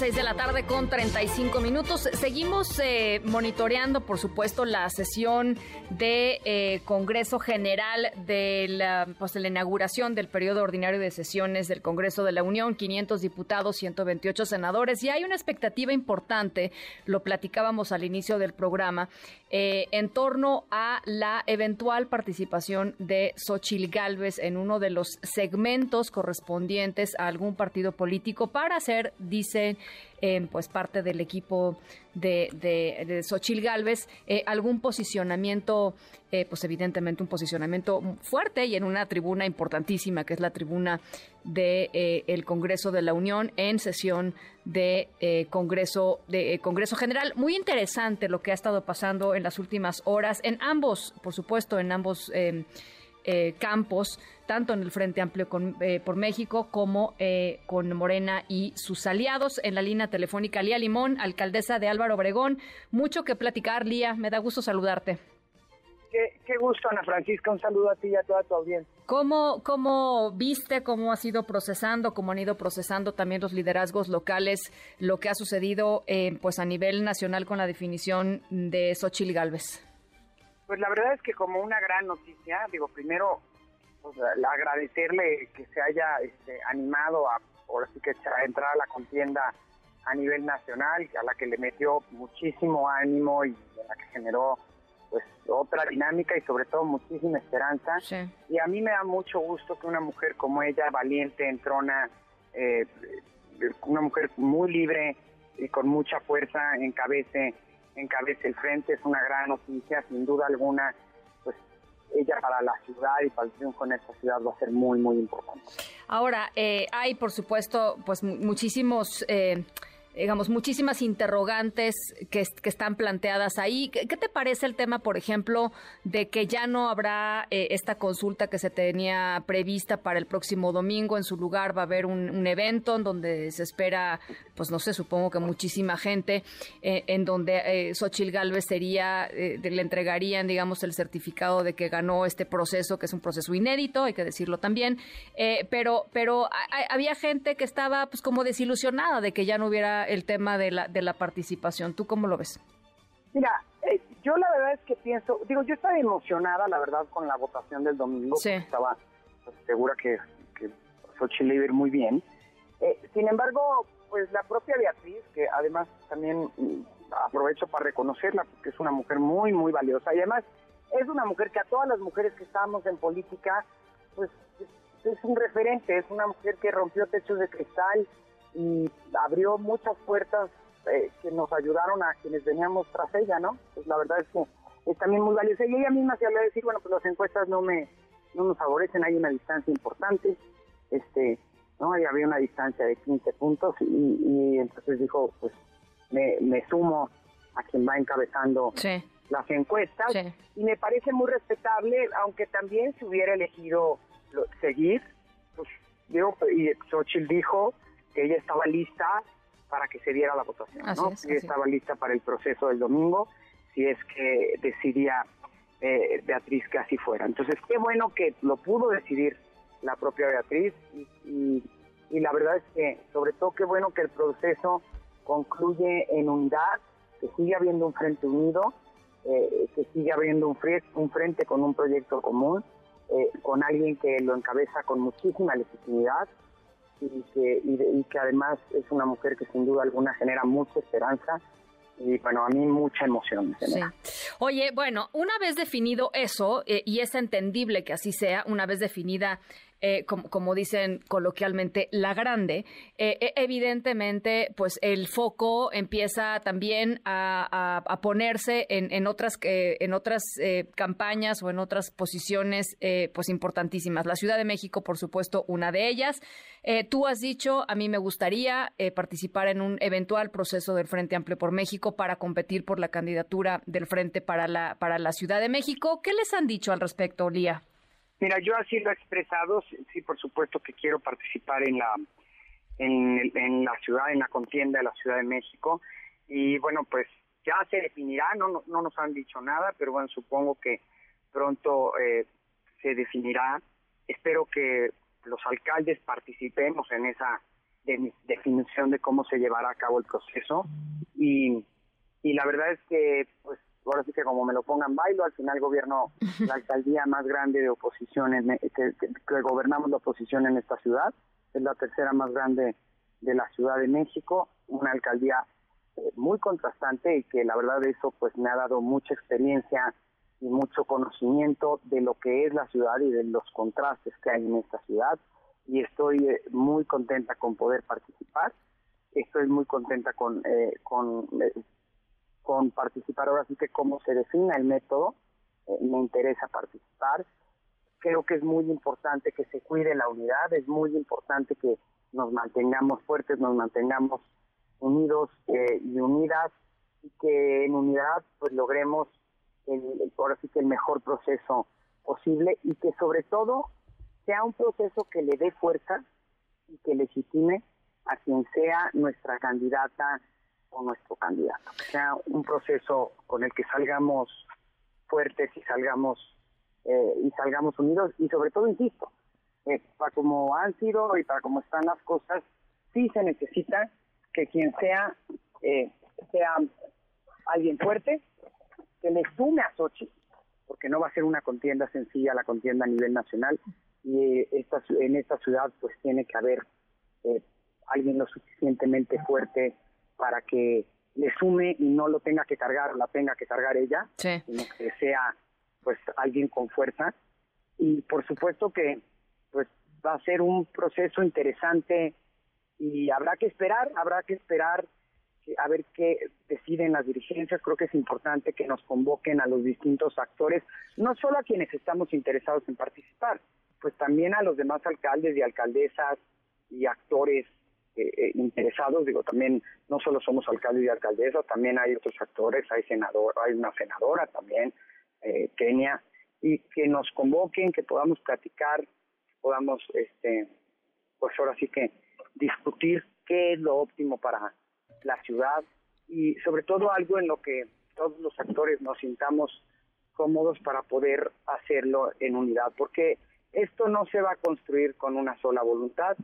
6 de la tarde con 35 minutos. Seguimos eh, monitoreando, por supuesto, la sesión de eh, Congreso General de la, pues, inauguración del periodo ordinario de sesiones del Congreso de la Unión, 500 diputados, 128 senadores. Y hay una expectativa importante, lo platicábamos al inicio del programa, eh, en torno a la eventual participación de Xochil Gálvez en uno de los segmentos correspondientes a algún partido político para hacer, dicen, eh, pues parte del equipo de, de, Xochil Gálvez, eh, algún posicionamiento, eh, pues evidentemente un posicionamiento fuerte y en una tribuna importantísima, que es la tribuna del de, el Congreso de la Unión en sesión de Congreso de Congreso General. Muy interesante lo que ha estado pasando en las últimas horas, en ambos, por supuesto, en ambos eh, campos, tanto en el Frente Amplio con, eh, por México como eh, con Morena y sus aliados. En la línea telefónica, Lía Limón, alcaldesa de Álvaro Obregón. Mucho que platicar, Lía. Me da gusto saludarte. Qué, gusto, Ana Francisca. Un saludo a ti y a toda tu audiencia. ¿Cómo, ¿Cómo viste, cómo ha sido procesando, cómo han ido procesando también los liderazgos locales lo que ha sucedido pues a nivel nacional con la definición de Xochil Gálvez? Pues la verdad es que como una gran noticia, digo, primero pues, agradecerle que se haya este, animado a, por así que a entrar a la contienda a nivel nacional, a la que le metió muchísimo ánimo y a la que generó pues otra dinámica y sobre todo muchísima esperanza. Y a mí me da mucho gusto que una mujer como ella, valiente, entrona, eh, una mujer muy libre y con mucha fuerza, encabece encabece el frente, es una gran noticia, sin duda alguna, pues ella para la ciudad y para el triunfo en esta ciudad va a ser muy, muy importante. Ahora, eh, hay por supuesto, pues muchísimos... Eh, digamos, muchísimas interrogantes que, están planteadas ahí. ¿Qué, te parece el tema, por ejemplo, de que ya no habrá eh, esta consulta que se tenía prevista para el próximo domingo? En su lugar va a haber un, evento en donde se espera, pues no sé, supongo que muchísima gente, eh, en donde eh, Xochil Gálvez sería, eh, le entregarían, digamos, el certificado de que ganó este proceso, que es un proceso inédito, hay que decirlo también. pero, pero había gente que estaba, pues, como desilusionada de que ya no hubiera el tema de la, de la participación. ¿Tú cómo lo ves? Mira, eh, yo la verdad es que pienso, digo, yo estaba emocionada, la verdad, con la votación del domingo. Estaba pues, segura que, que Xochitl iba muy bien. Eh, sin embargo, pues la propia Beatriz, que además también aprovecho para reconocerla porque es una mujer muy, muy valiosa y además es una mujer que a todas las mujeres que estamos en política, pues es un referente, es una mujer que rompió techos de cristal y abrió muchas puertas eh, que nos ayudaron a quienes veníamos tras ella, ¿no? Pues la verdad es que es también muy valiosa y ella misma se habla de decir, bueno, pues las encuestas no me no nos favorecen, hay una distancia importante, este, ¿no? Y había una distancia de 15 puntos y, entonces dijo, pues me, me, sumo a quien va encabezando las encuestas y me parece muy respetable, aunque también se hubiera elegido seguir, pues digo, y Xochitl dijo que ella estaba lista para que se diera la votación, ¿no? ella estaba lista para el proceso del domingo, si es que decidía eh, Beatriz que así fuera. Entonces, qué bueno que lo pudo decidir la propia Beatriz y, y, la verdad es que, sobre todo, qué bueno que el proceso concluye en unidad, que sigue habiendo un frente unido, eh, que sigue habiendo un, un frente con un proyecto común, eh, con alguien que lo encabeza con muchísima legitimidad y que, y que además es una mujer que sin duda alguna genera mucha esperanza y bueno, a mí mucha emoción. Sí. Oye, bueno, una vez definido eso, eh, y es entendible que así sea, una vez definida eh, como, dicen coloquialmente, la grande, eh, e, evidentemente, pues el foco empieza también a, ponerse en, otras, en otras campañas o en otras posiciones, pues importantísimas. La Ciudad de México, por supuesto, una de ellas. tú has dicho, a mí me gustaría participar en un eventual proceso del Frente Amplio por México para competir por la candidatura del Frente para la, para la Ciudad de México. ¿Qué les han dicho al respecto, Lía? Mira, yo así lo he expresado, sí, por supuesto que quiero participar en la en, la ciudad, en la contienda de la Ciudad de México y bueno, pues ya se definirá, no, no, nos han dicho nada, pero bueno, supongo que pronto eh, se definirá. Espero que los alcaldes participemos en esa definición de cómo se llevará a cabo el proceso y, y la verdad es que pues ahora sí que como me lo pongan bailo, al final gobierno la alcaldía más grande de oposición, en, que, gobernamos la oposición en esta ciudad, es la tercera más grande de la Ciudad de México, una alcaldía eh, muy contrastante y que la verdad de eso pues me ha dado mucha experiencia y mucho conocimiento de lo que es la ciudad y de los contrastes que hay en esta ciudad. Y estoy eh, muy contenta con poder participar. Estoy muy contenta con, eh, con con participar ahora sí que cómo se defina el método, eh, me interesa participar. Creo que es muy importante que se cuide la unidad, es muy importante que nos mantengamos fuertes, nos mantengamos unidos eh, y unidas y que en unidad pues logremos el, ahora sí que el mejor proceso posible y que sobre todo sea un proceso que le dé fuerza y que legitime a quien sea nuestra candidata o nuestro candidato. Que sea un proceso con el que salgamos fuertes y salgamos eh, y salgamos unidos y sobre todo insisto eh, para como han sido y para como están las cosas sí se necesita que quien sea eh, sea alguien fuerte que le sume a Sochi porque no va a ser una contienda sencilla la contienda a nivel nacional y esta, en esta ciudad pues tiene que haber alguien lo suficientemente fuerte para que le sume y no lo tenga que cargar la tenga que cargar ella, sino que sea pues alguien con fuerza. Y por supuesto que pues va a ser un proceso interesante y habrá que esperar, habrá que esperar a ver qué deciden las dirigencias. Creo que es importante que nos convoquen a los distintos actores, no solo a quienes estamos interesados en participar, pues también a los demás alcaldes y alcaldesas y actores eh, eh, interesados, digo, también no solo somos alcalde y alcaldesa, también hay otros actores, hay senador, hay una senadora también, eh, Kenia, y que nos convoquen, que podamos platicar, podamos, este, pues ahora sí que discutir qué es lo óptimo para la ciudad y sobre todo algo en lo que todos los actores nos sintamos cómodos para poder hacerlo en unidad, porque esto no se va a construir con una sola voluntad,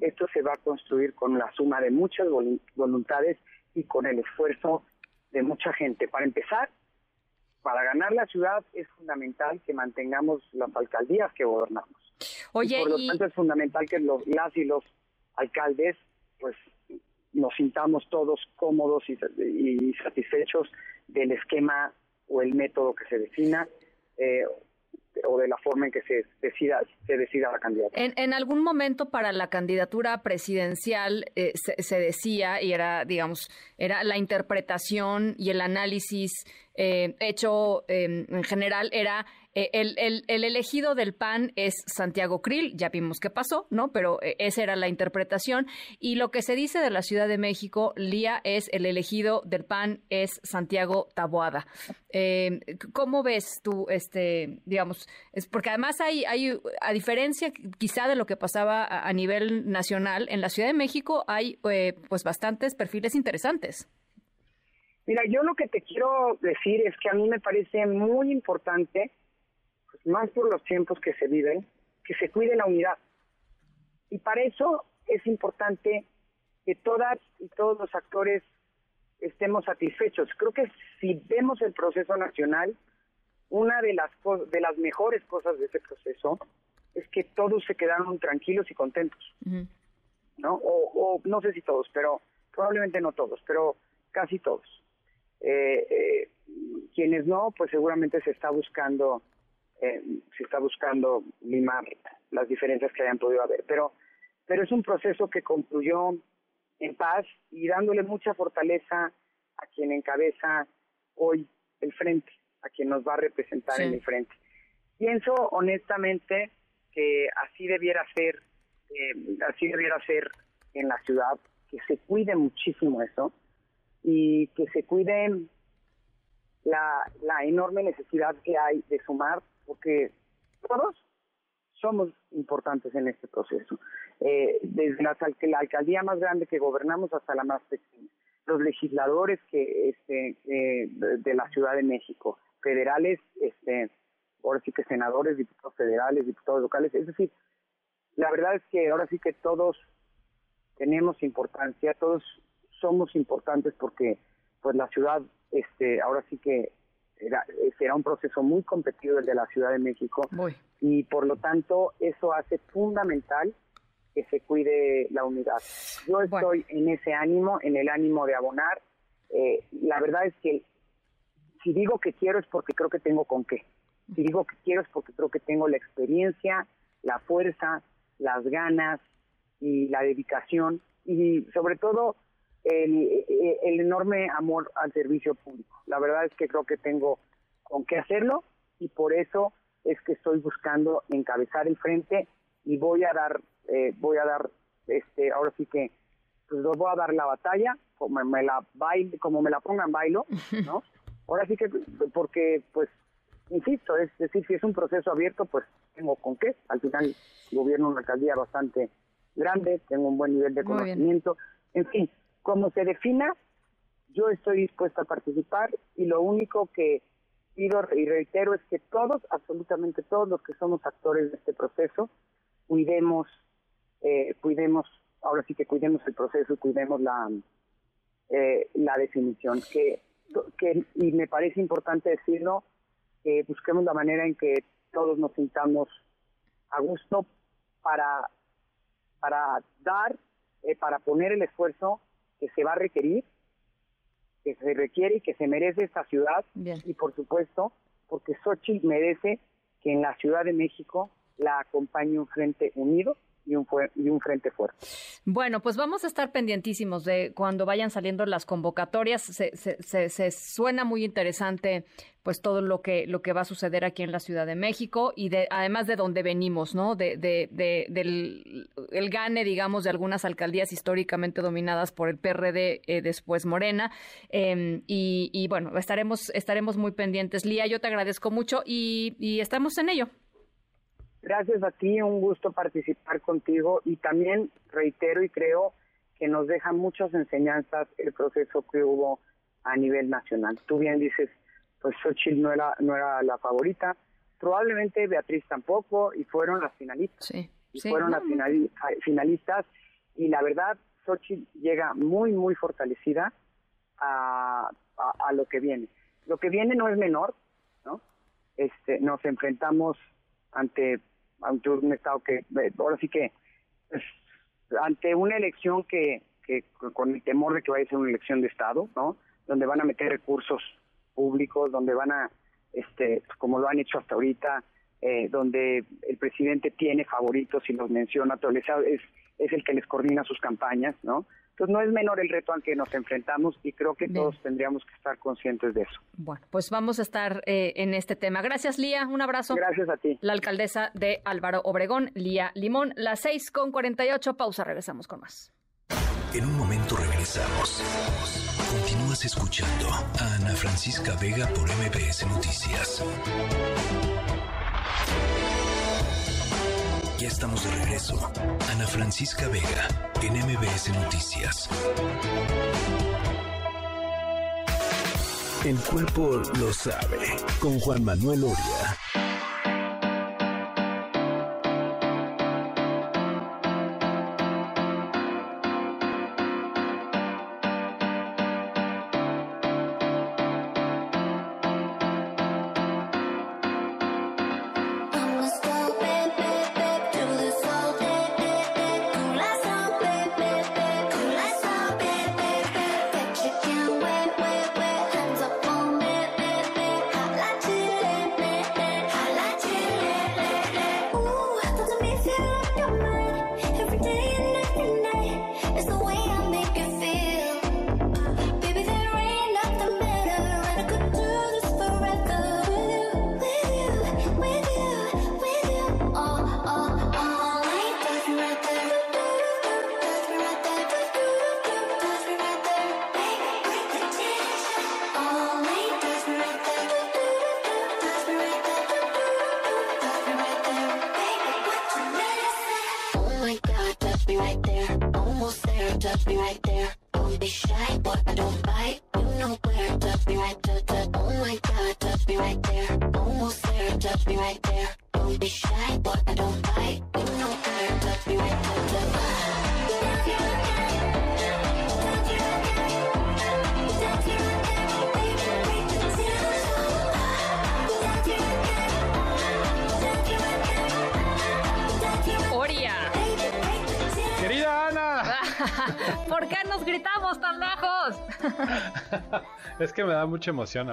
esto se va a construir con la suma de muchas voluntades y con el esfuerzo de mucha gente. Para empezar, para ganar la ciudad es fundamental que mantengamos las alcaldías que gobernamos. Oye, y por lo tanto es fundamental que los, las y los alcaldes pues nos sintamos todos cómodos y, y satisfechos del esquema o el método que se defina eh, o de la forma en que se decida se decida la candidatura. En, algún momento para la candidatura presidencial eh, se, decía y era digamos era la interpretación y el análisis eh, hecho em, en general era eh, el, el, elegido del PAN es Santiago Krill, ya vimos qué pasó, ¿no? Pero eh, esa era la interpretación. Y lo que se dice de la Ciudad de México, Lía, es el elegido del PAN es Santiago Taboada. Eh, ¿Cómo ves tú, este, digamos, es porque además hay, hay, a diferencia quizá de lo que pasaba a, nivel nacional, en la Ciudad de México hay pues bastantes perfiles interesantes. Mira, yo lo que te quiero decir es que a mí me parece muy importante más por los tiempos que se viven, que se cuide la unidad. Y para eso es importante que todas y todos los actores estemos satisfechos. Creo que si vemos el proceso nacional, una de las de las mejores cosas de ese proceso es que todos se quedaron tranquilos y contentos, ¿no? O, no sé si todos, pero probablemente no todos, pero casi todos. Eh, eh, quienes no, pues seguramente se está buscando eh, se está buscando limar las diferencias que hayan podido haber. Pero, pero es un proceso que concluyó en paz y dándole mucha fortaleza a quien encabeza hoy el frente, a quien nos va a representar en el frente. Pienso honestamente que así debiera ser, eh, así debiera ser en la ciudad, que se cuide muchísimo eso y que se cuide la, la enorme necesidad que hay de sumar porque todos somos importantes en este proceso, eh, desde la, alcaldía más grande que gobernamos hasta la más pequeña, los legisladores que este, eh, de la Ciudad de México, federales, este, ahora sí que senadores, diputados federales, diputados locales, es decir, la verdad es que ahora sí que todos tenemos importancia, todos somos importantes porque pues la ciudad este ahora sí que era, será un proceso muy competido el de la Ciudad de México y por lo tanto eso hace fundamental que se cuide la unidad. Yo estoy en ese ánimo, en el ánimo de abonar. Eh, la verdad es que si digo que quiero es porque creo que tengo con qué. Si digo que quiero es porque creo que tengo la experiencia, la fuerza, las ganas y la dedicación y sobre todo el, el, enorme amor al servicio público. La verdad es que creo que tengo con qué hacerlo y por eso es que estoy buscando encabezar el frente y voy a dar, eh, voy a dar, este, ahora sí que, pues voy a dar la batalla, como me la baile, como me la pongan bailo, ¿no? Ahora sí que, porque, pues, insisto, es decir, si es un proceso abierto, pues tengo con qué. Al final, gobierno una alcaldía bastante grande, tengo un buen nivel de conocimiento, en fin, como se defina, yo estoy dispuesta a participar y lo único que pido y reitero es que todos, absolutamente todos los que somos actores de este proceso, cuidemos, eh, cuidemos, ahora sí que cuidemos el proceso y cuidemos la, eh, la definición. Que, que, y me parece importante decirlo, que busquemos la manera en que todos nos sintamos a gusto para, para dar, eh, para poner el esfuerzo que se va a requerir, que se requiere y que se merece esta ciudad. Y por supuesto, porque Xochitl merece que en la Ciudad de México la acompañe un frente unido y un, y un frente fuerte. Bueno, pues vamos a estar pendientísimos de cuando vayan saliendo las convocatorias. Se, se, se, suena muy interesante pues todo lo que lo que va a suceder aquí en la Ciudad de México y de además de dónde venimos, ¿no? De, de, de del el gane, digamos, de algunas alcaldías históricamente dominadas por el PRD, eh, después Morena. Em, y, y, bueno, estaremos estaremos muy pendientes. Lía, yo te agradezco mucho y estamos en ello. Gracias a ti, un gusto participar contigo y también reitero y creo que nos deja muchas enseñanzas el proceso que hubo a nivel nacional. Tú bien dices, pues Xochitl no era, no era la favorita, probablemente Beatriz tampoco y fueron las finalistas. Sí, y fueron las finalistas y la verdad Xochitl llega muy, muy fortalecida a, a, a lo que viene. Lo que viene no es menor, ¿no? Este, nos enfrentamos ante un estado que ahora sí que pues, ante una elección que, que con el temor de que vaya a ser una elección de Estado, ¿no? Donde van a meter recursos públicos, donde van a, este, como lo han hecho hasta ahorita, eh, donde el presidente tiene favoritos y los menciona, es, es el que les coordina sus campañas, ¿no? Entonces no es menor el reto al que nos enfrentamos y creo que todos tendríamos que estar conscientes de eso. Bueno, pues vamos a estar eh, en este tema. Gracias, Lía. Un abrazo. Gracias a ti. La alcaldesa de Álvaro Obregón, Lía Limón. Las seis con 48. Pausa. Regresamos con más. En un momento regresamos. Continúas escuchando a Ana Francisca Vega por MBS Noticias. Ya estamos de regreso. Ana Francisca Vega, en MBS Noticias. El cuerpo lo sabe, con Juan Manuel Oria. Que me da mucha emoción.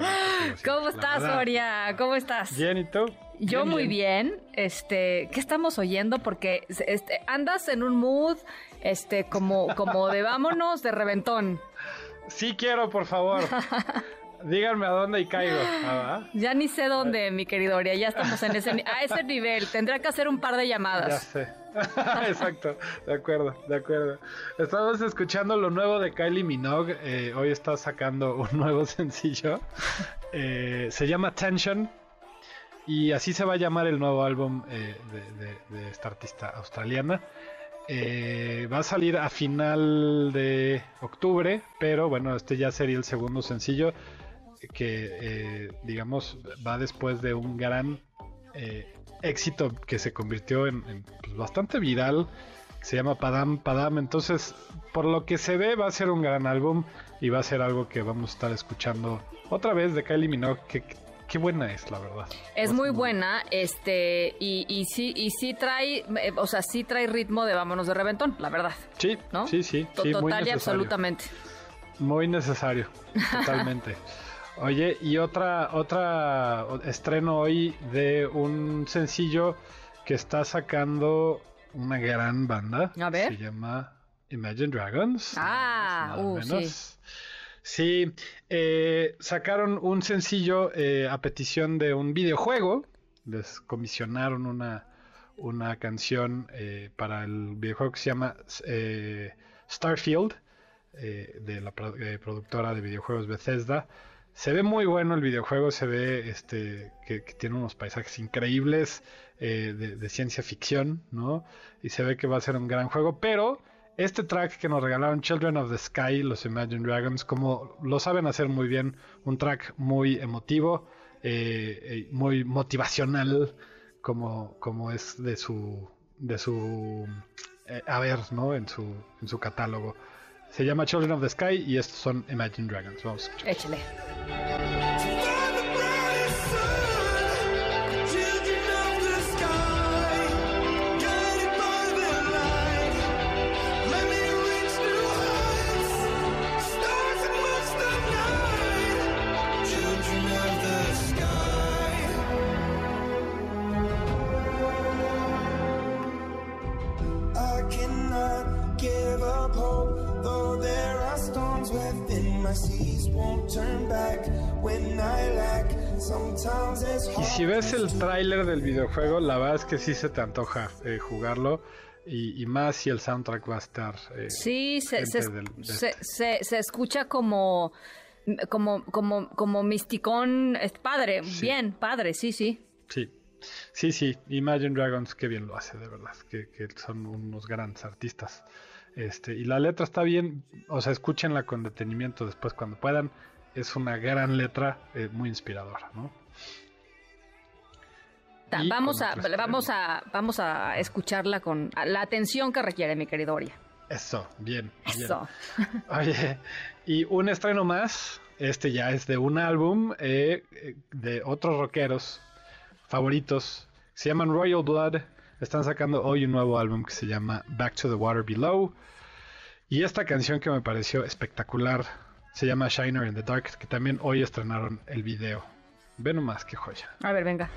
¿Cómo estás, Soria? ¿Cómo estás? Bien, ¿y tú? Yo muy bien. Este, ¿qué estamos oyendo? Porque este, andas en un mood, este, como, como de vámonos de reventón. Sí quiero, por favor. Díganme a dónde y caigo. Ah, ya ni sé dónde, mi querido Oria. Ya estamos en ese, a ese nivel. Tendrá que hacer un par de llamadas. Ya sé. Exacto, de acuerdo, de acuerdo. Estamos escuchando lo nuevo de Kylie Minogue. Eh, hoy está sacando un nuevo sencillo. Eh, se llama Tension. Y así se va a llamar el nuevo álbum eh, de, esta artista australiana. va a salir a final de octubre, pero bueno, este ya sería el segundo sencillo que, digamos, va después de un gran éxito que se convirtió en, pues, bastante viral. Se llama Padam Padam. Entonces, por lo que se ve, va a ser un gran álbum y va a ser algo que vamos a estar escuchando otra vez de Kylie Minogue. Que, qué buena es, la verdad. Es muy buena, este, y, y sí, y sí trae, eh, o sea, sí trae ritmo de vámonos de reventón, la verdad. Sí, ¿no? Sí, sí. Total y absolutamente. Muy necesario, totalmente. Oye, y otra, otra estreno hoy de un sencillo que está sacando una gran banda. A ver. Se llama Imagine Dragons. Ah, uh, sí. Sí, eh, sacaron un sencillo eh, a petición de un videojuego. Les comisionaron una, una canción eh, para el videojuego que se llama Starfield, de la productora de videojuegos Bethesda. Se ve muy bueno el videojuego, se ve este que, tiene unos paisajes increíbles eh, de, ciencia ficción, ¿no? Y se ve que va a ser un gran juego, pero este track que nos regalaron Children of the Sky, los Imagine Dragons, como lo saben hacer muy bien, un track muy emotivo, eh, eh, muy motivacional, como, como es de su de su haber, ¿no? En su en su catálogo. Se llama Children of the Sky y estos son Imagine Dragons. Vamos a escuchar. Ves el tráiler del videojuego, la verdad es que sí se te antoja eh, jugarlo. Y, más si el soundtrack va a estar. Eh, sí, se, se, se, escucha como, como, como, como misticón. Es padre, bien, padre, sí, sí. Sí, sí, sí. Imagine Dragons, qué bien lo hace, de verdad. Que, que son unos grandes artistas. Este, y la letra está bien, o sea, escúchenla con detenimiento después cuando puedan. Es una gran letra, eh, muy inspiradora, ¿no? Vamos a, vamos a, vamos a escucharla con la atención que requiere, mi querido Oria. Eso, bien. Eso. Oye, y un estreno más, este ya es de un álbum eh, de otros rockeros favoritos, se llaman Royal Blood, están sacando hoy un nuevo álbum que se llama Back to the Water Below. Y esta canción que me pareció espectacular se llama Shiner in the Dark, que también hoy estrenaron el video. Ve nomás qué joya. A ver, venga.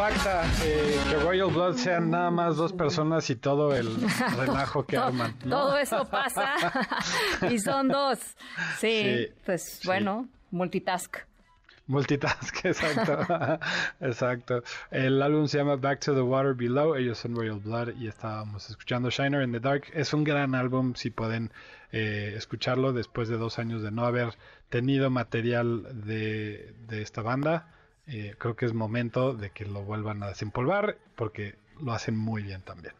Impacta eh, que Royal Blood sean nada más dos personas y todo el relajo que arman. Todo eso pasa y son dos. Sí, pues bueno, multitask. Multitask, exacto. exacto. El álbum se llama Back to the Water Below. Ellos son Royal Blood y estábamos escuchando Shiner in the Dark. Es un gran álbum si pueden eh, escucharlo después de dos años de no haber tenido material de, de esta banda. Eh, creo que es momento de que lo vuelvan a desempolvar porque lo hacen muy bien también.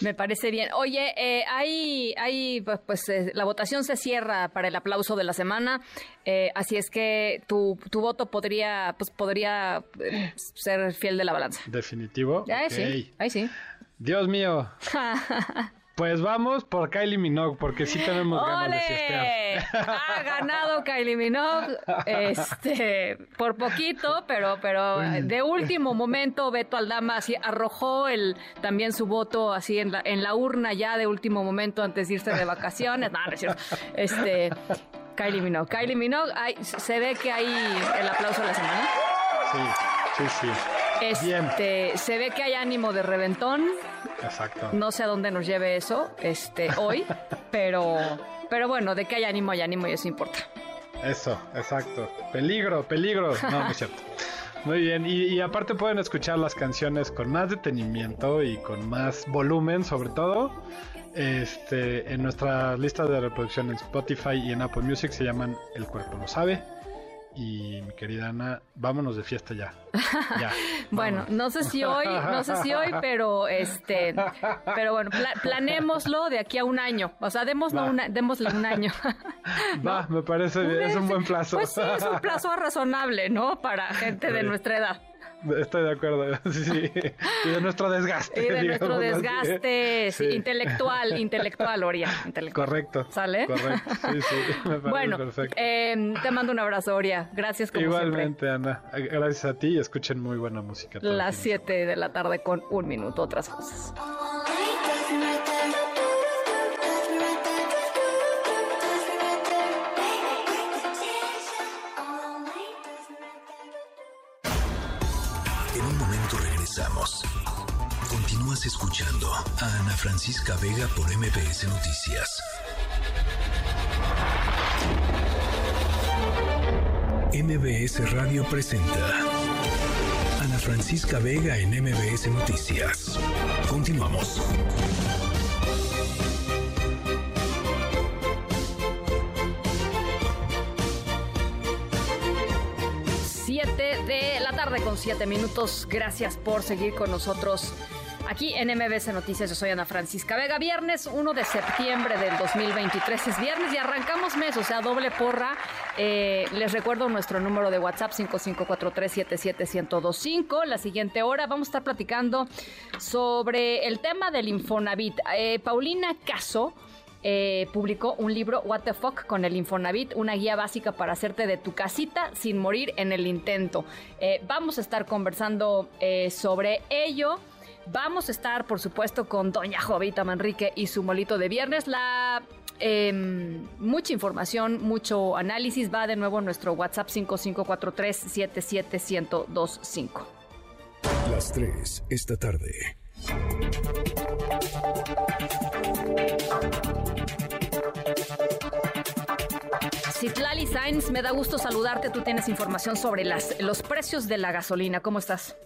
Me parece bien. Oye, eh, hay, hay, pues, pues eh, la votación se cierra para el aplauso de la semana, así es que tu, tu voto podría, pues podría ser fiel de la balanza. Definitivo. Ahí sí, ahí sí. Dios mío. Pues vamos por Kylie Minogue, porque sí tenemos ganas de siestear. Ha ganado Kylie Minogue, este, por poquito, pero, pero de último momento Beto Aldama así arrojó el, también su voto así en la, en la urna ya de último momento antes de irse de vacaciones. No, no es cierto. Este, Kylie Minogue. Kylie Minogue, se ve que hay el aplauso de la semana. Sí, sí, sí. Este, se ve que hay ánimo de reventón. Exacto. No sé a dónde nos lleve eso, este, hoy, pero, pero bueno, de que hay ánimo, hay ánimo y eso importa. Eso, exacto. Peligro, peligro. No, no es cierto. Muy bien, y, y, aparte pueden escuchar las canciones con más detenimiento y con más volumen, sobre todo. Este, en nuestra lista de reproducción en Spotify y en Apple Music se llaman El cuerpo lo sabe y mi querida Ana, vámonos de fiesta ya. bueno, no sé si hoy, no sé si hoy, pero este, pero bueno, planémoslo de aquí a un año. O sea, démoslo una, démosle un año. Va, me parece bien, es un buen plazo. Pues sí, es un plazo razonable, ¿no? Para gente de nuestra edad. Estoy de acuerdo, sí, sí. Y de nuestro desgaste. Y de nuestro desgaste intelectual, intelectual, Oria. Correcto. ¿Sale? Correcto, sí, sí. Me bueno, eh, te mando un abrazo, Oria. Gracias como Igualmente, Ana. Gracias a ti y escuchen muy buena música. Las 7 de la tarde con un minuto, otras cosas. A Ana Francisca Vega por MBS Noticias. MBS Radio presenta Ana Francisca Vega en MBS Noticias. Continuamos. 7 de la tarde con 7 minutos. Gracias por seguir con nosotros aquí en MBS Noticias. Yo soy Ana Francisca Vega. Viernes 1 de septiembre del 2023 es viernes y arrancamos mes, o sea, doble porra. Eh, les recuerdo nuestro número de WhatsApp 5543771025. La siguiente hora vamos a estar platicando sobre el tema del Infonavit. Eh, Paulina Caso eh, publicó un libro, What the Fuck, con el Infonavit, una guía básica para hacerte de tu casita sin morir en el intento. Vamos a estar conversando sobre ello. Vamos a estar, por supuesto, con Doña Jovita Manrique y su molito de viernes. La em, mucha información, mucho análisis va de nuevo a nuestro WhatsApp 5543 77125. Las 3 esta tarde. Citlali Sainz, me da gusto saludarte. Tú tienes información sobre las, los precios de la gasolina. ¿Cómo estás?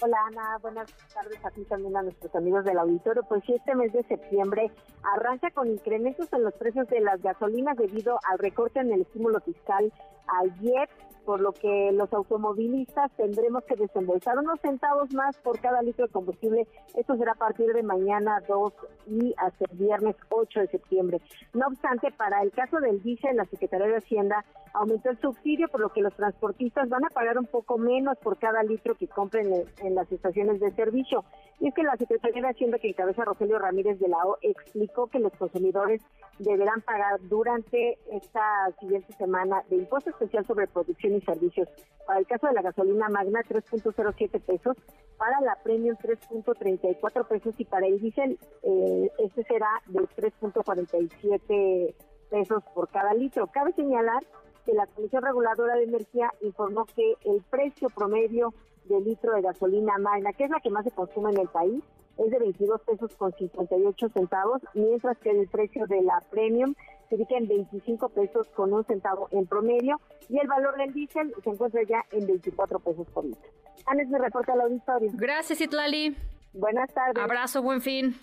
Hola Ana, buenas tardes a ti también a nuestros amigos del auditorio. Pues sí, este mes de septiembre arranca con incrementos en los precios de las gasolinas debido al recorte en el estímulo fiscal ayer por lo que los automovilistas tendremos que desembolsar unos centavos más por cada litro de combustible. Esto será a partir de mañana 2 y hasta el viernes 8 de septiembre. No obstante, para el caso del diésel, la Secretaría de Hacienda aumentó el subsidio, por lo que los transportistas van a pagar un poco menos por cada litro que compren en, las estaciones de servicio. Y es que la Secretaría de Hacienda, que encabeza Rogelio Ramírez de la O, explicó que los consumidores deberán pagar durante esta siguiente semana de impuesto especial sobre producción servicios. Para el caso de la gasolina magna, 3.07 pesos, para la premium 3.34 pesos y para el diésel eh, este será de 3.47 pesos por cada litro. Cabe señalar que la Comisión Reguladora de Energía informó que el precio promedio del litro de gasolina magna, que es la que más se consume en el país, es de 22 pesos con 58 centavos, mientras que el precio de la premium se ubica en 25 pesos con un centavo en promedio y el valor del diésel se encuentra ya en 24 pesos por litro. Anes, me reporta al auditorio. Gracias, Itlali. Buenas tardes. Abrazo, buen fin.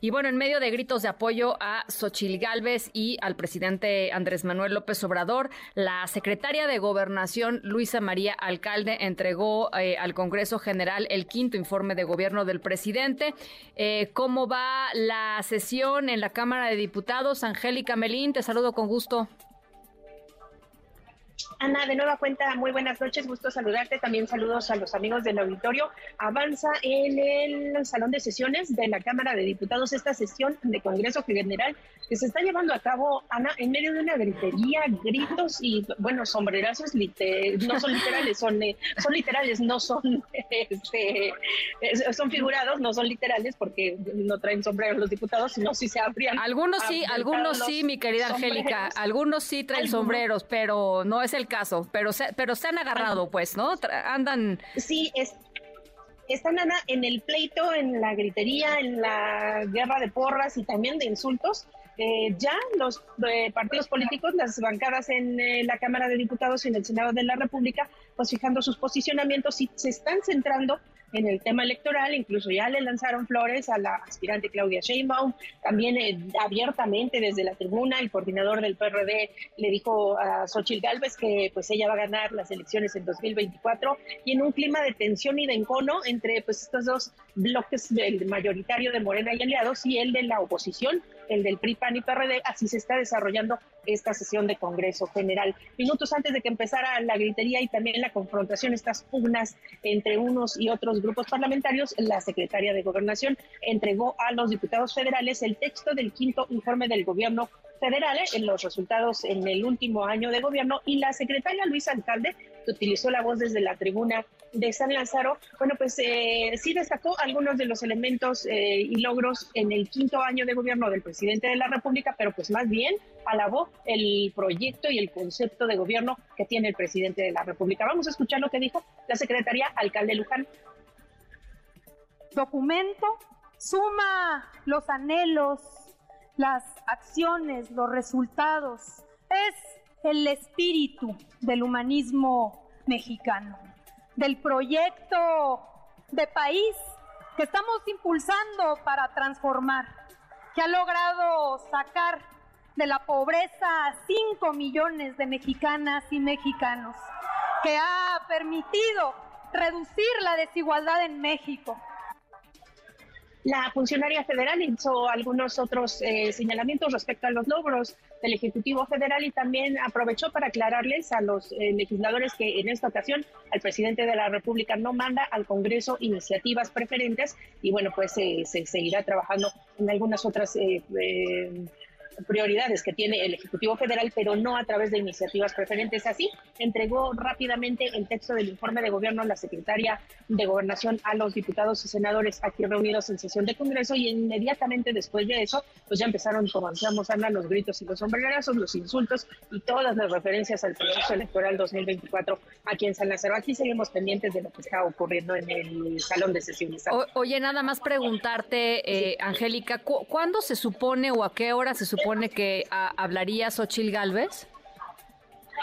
Y bueno, en medio de gritos de apoyo a Xochil Gálvez y al presidente Andrés Manuel López Obrador, la secretaria de Gobernación, Luisa María Alcalde, entregó eh, al Congreso General el quinto informe de gobierno del presidente. Eh, ¿Cómo va la sesión en la Cámara de Diputados? Angélica Melín, te saludo con gusto. Ana, de nueva cuenta, muy buenas noches, gusto saludarte. También saludos a los amigos del auditorio. Avanza en el salón de sesiones de la Cámara de Diputados esta sesión de Congreso General que se está llevando a cabo, Ana, en medio de una gritería, gritos y, bueno, sombrerazos no son literales, son, eh, son literales, no son, este, son figurados, no son literales porque no traen sombreros los diputados, sino si se abrían. Algunos sí, algunos sí, mi querida Angélica, algunos sí traen sombreros, pero no es el caso, pero se, pero se han agarrado, pues, ¿no? andan. Sí, es, están en el pleito, en la gritería, en la guerra de porras y también de insultos. Eh, ya los eh, partidos políticos, las bancadas en eh, la Cámara de Diputados y en el Senado de la República, pues fijando sus posicionamientos y se están centrando en el tema electoral, incluso ya le lanzaron flores a la aspirante Claudia Sheinbaum, también eh, abiertamente desde la tribuna el coordinador del PRD le dijo a Xochitl Gálvez que pues ella va a ganar las elecciones en 2024 y en un clima de tensión y de encono entre pues estos dos bloques del mayoritario de Morena y aliados y el de la oposición, el del PRI, PAN y PRD, así se está desarrollando esta sesión de Congreso General. Minutos antes de que empezara la gritería y también la confrontación, estas pugnas entre unos y otros grupos parlamentarios, la secretaria de Gobernación entregó a los diputados federales el texto del quinto informe del gobierno federal ¿eh? en los resultados en el último año de gobierno y la secretaria Luisa Alcalde, que utilizó la voz desde la tribuna de San Lázaro, bueno, pues eh, sí destacó algunos de los elementos eh, y logros en el quinto año de gobierno del presidente de la República, pero pues más bien alabó el proyecto y el concepto de gobierno que tiene el presidente de la República. Vamos a escuchar lo que dijo la secretaria Alcalde Luján. Documento suma los anhelos, las acciones, los resultados. Es el espíritu del humanismo mexicano, del proyecto de país que estamos impulsando para transformar, que ha logrado sacar de la pobreza a 5 millones de mexicanas y mexicanos, que ha permitido reducir la desigualdad en México. La funcionaria federal hizo algunos otros eh, señalamientos respecto a los logros del Ejecutivo Federal y también aprovechó para aclararles a los eh, legisladores que en esta ocasión al presidente de la República no manda al Congreso iniciativas preferentes y bueno, pues se seguirá trabajando en algunas otras eh, prioridades que tiene el Ejecutivo Federal, pero no a través de iniciativas preferentes. Así, entregó rápidamente el texto del informe de gobierno a la secretaria de Gobernación a los diputados y senadores aquí reunidos en sesión de Congreso y inmediatamente después de eso, pues ya empezaron, como decíamos, Ana, los gritos y los sombrerazos, los insultos y todas las referencias al proceso electoral 2024 aquí en San Lázaro. Aquí seguimos pendientes de lo que está ocurriendo en el salón de sesiones. oye, nada más preguntarte, eh, Angélica, ¿cuándo se supone o a qué hora se supone supone que hablaría Xochil Gálvez?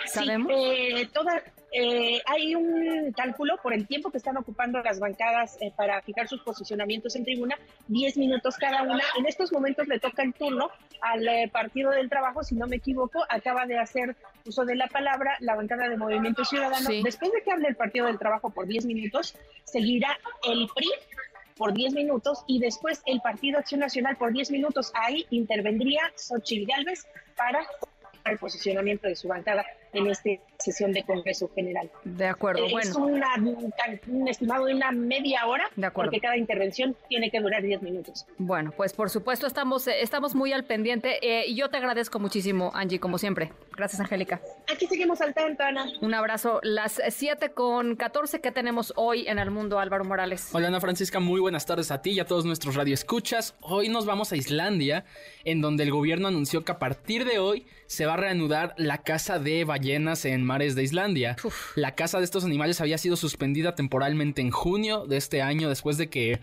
¿Sabemos? Sí, eh, toda, eh, hay un cálculo por el tiempo que están ocupando las bancadas eh, para fijar sus posicionamientos en tribuna, 10 minutos cada una. En estos momentos le toca el turno al Partido del Trabajo, si no me equivoco, acaba de hacer uso de la palabra la bancada de Movimiento Ciudadano. Después de que hable el Partido del Trabajo por 10 minutos, seguirá el PRI por 10 minutos y después el Partido Acción Nacional por 10 minutos. Ahí intervendría Xochitl Gálvez para el posicionamiento de su bancada en esta sesión de Congreso General. De acuerdo, bueno. Es un estimado de una media hora, de acuerdo. porque cada intervención tiene que durar 10 minutos. Bueno, pues por supuesto estamos, eh, estamos muy al pendiente eh, y yo te agradezco muchísimo, Angie, como siempre. Gracias, Angélica. Aquí seguimos al tanto, Ana. Un abrazo. Las 7 con 14 que tenemos hoy en el mundo, Álvaro Morales. Hola, Ana Francisca, muy buenas tardes a ti y a todos nuestros radioescuchas. Hoy nos vamos a Islandia, en donde el gobierno anunció que a partir de hoy se va a reanudar la caza de ballenas en mares de Islandia. La caza de estos animales había sido suspendida temporalmente en junio de este año después de que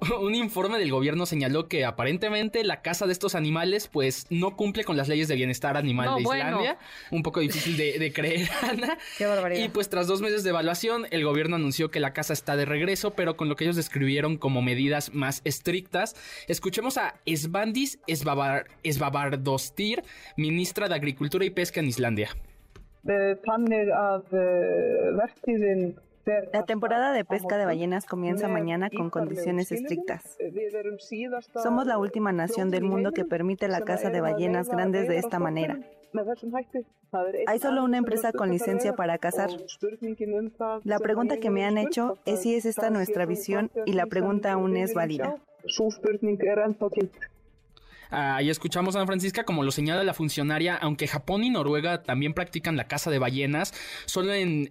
un informe del gobierno señaló que aparentemente la caza de estos animales pues no cumple con las leyes de bienestar animal de Islandia. Un poco difícil de, creer, Ana. Qué barbaridad. Y pues tras dos meses de evaluación, el gobierno anunció que la caza está de regreso, pero con lo que ellos describieron como medidas más estrictas. Escuchemos a Svandis Svavardostir, ministra de Agricultura y Pesca en Islandia. Eh, la temporada de pesca de ballenas comienza mañana con condiciones estrictas. Somos la última nación del mundo que permite la caza de ballenas grandes de esta manera. Hay solo una empresa con licencia para cazar. La pregunta que me han hecho es si es esta nuestra visión y la pregunta aún es válida. Ahí escuchamos a San Francisca, como lo señala la funcionaria, aunque Japón y Noruega también practican la caza de ballenas, solo en,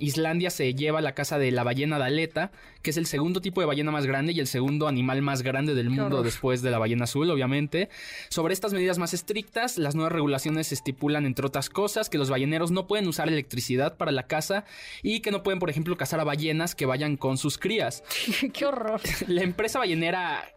Islandia se lleva la caza de la ballena daleta, que es el segundo tipo de ballena más grande y el segundo animal más grande del mundo después de la ballena azul, obviamente. Sobre estas medidas más estrictas, las nuevas regulaciones estipulan, entre otras cosas, que los balleneros no pueden usar electricidad para la caza y que no pueden, por ejemplo, cazar a ballenas que vayan con sus crías. ¡Qué horror! La empresa ballenera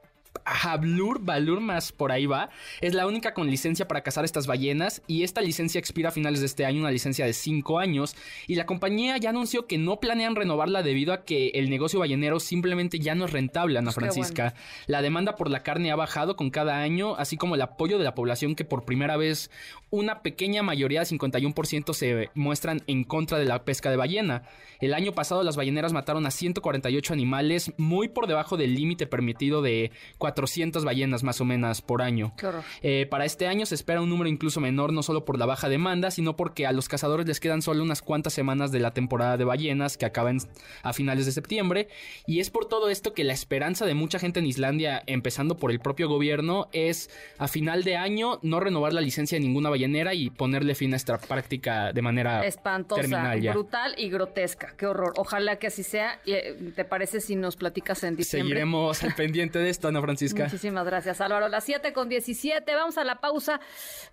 Hablur, Balur más por ahí va, es la única con licencia para cazar estas ballenas y esta licencia expira a finales de este año, una licencia de 5 años. Y la compañía ya anunció que no planean renovarla debido a que el negocio ballenero simplemente ya no es rentable, Ana Francisca. La demanda por la carne ha bajado con cada año, así como el apoyo de la población que por primera vez una pequeña mayoría de 51% se muestran en contra de la pesca de ballena. El año pasado las balleneras mataron a 148 animales, muy por debajo del límite permitido de 400 ballenas más o menos por año. Eh, para este año se espera un número incluso menor, no solo por la baja demanda, sino porque a los cazadores les quedan solo unas cuantas semanas de la temporada de ballenas que acaban a finales de septiembre. Y es por todo esto que la esperanza de mucha gente en Islandia, empezando por el propio gobierno, es a final de año no renovar la licencia de ninguna ballenera y ponerle fin a esta práctica de manera espantosa, brutal y grotesca. Qué horror. Ojalá que así sea. Eh, ¿Te parece si nos platicas en diciembre? Seguiremos al pendiente de esto, Ana Francisca. Muchísimas gracias, Álvaro. Las 7 con 17. Vamos a la pausa.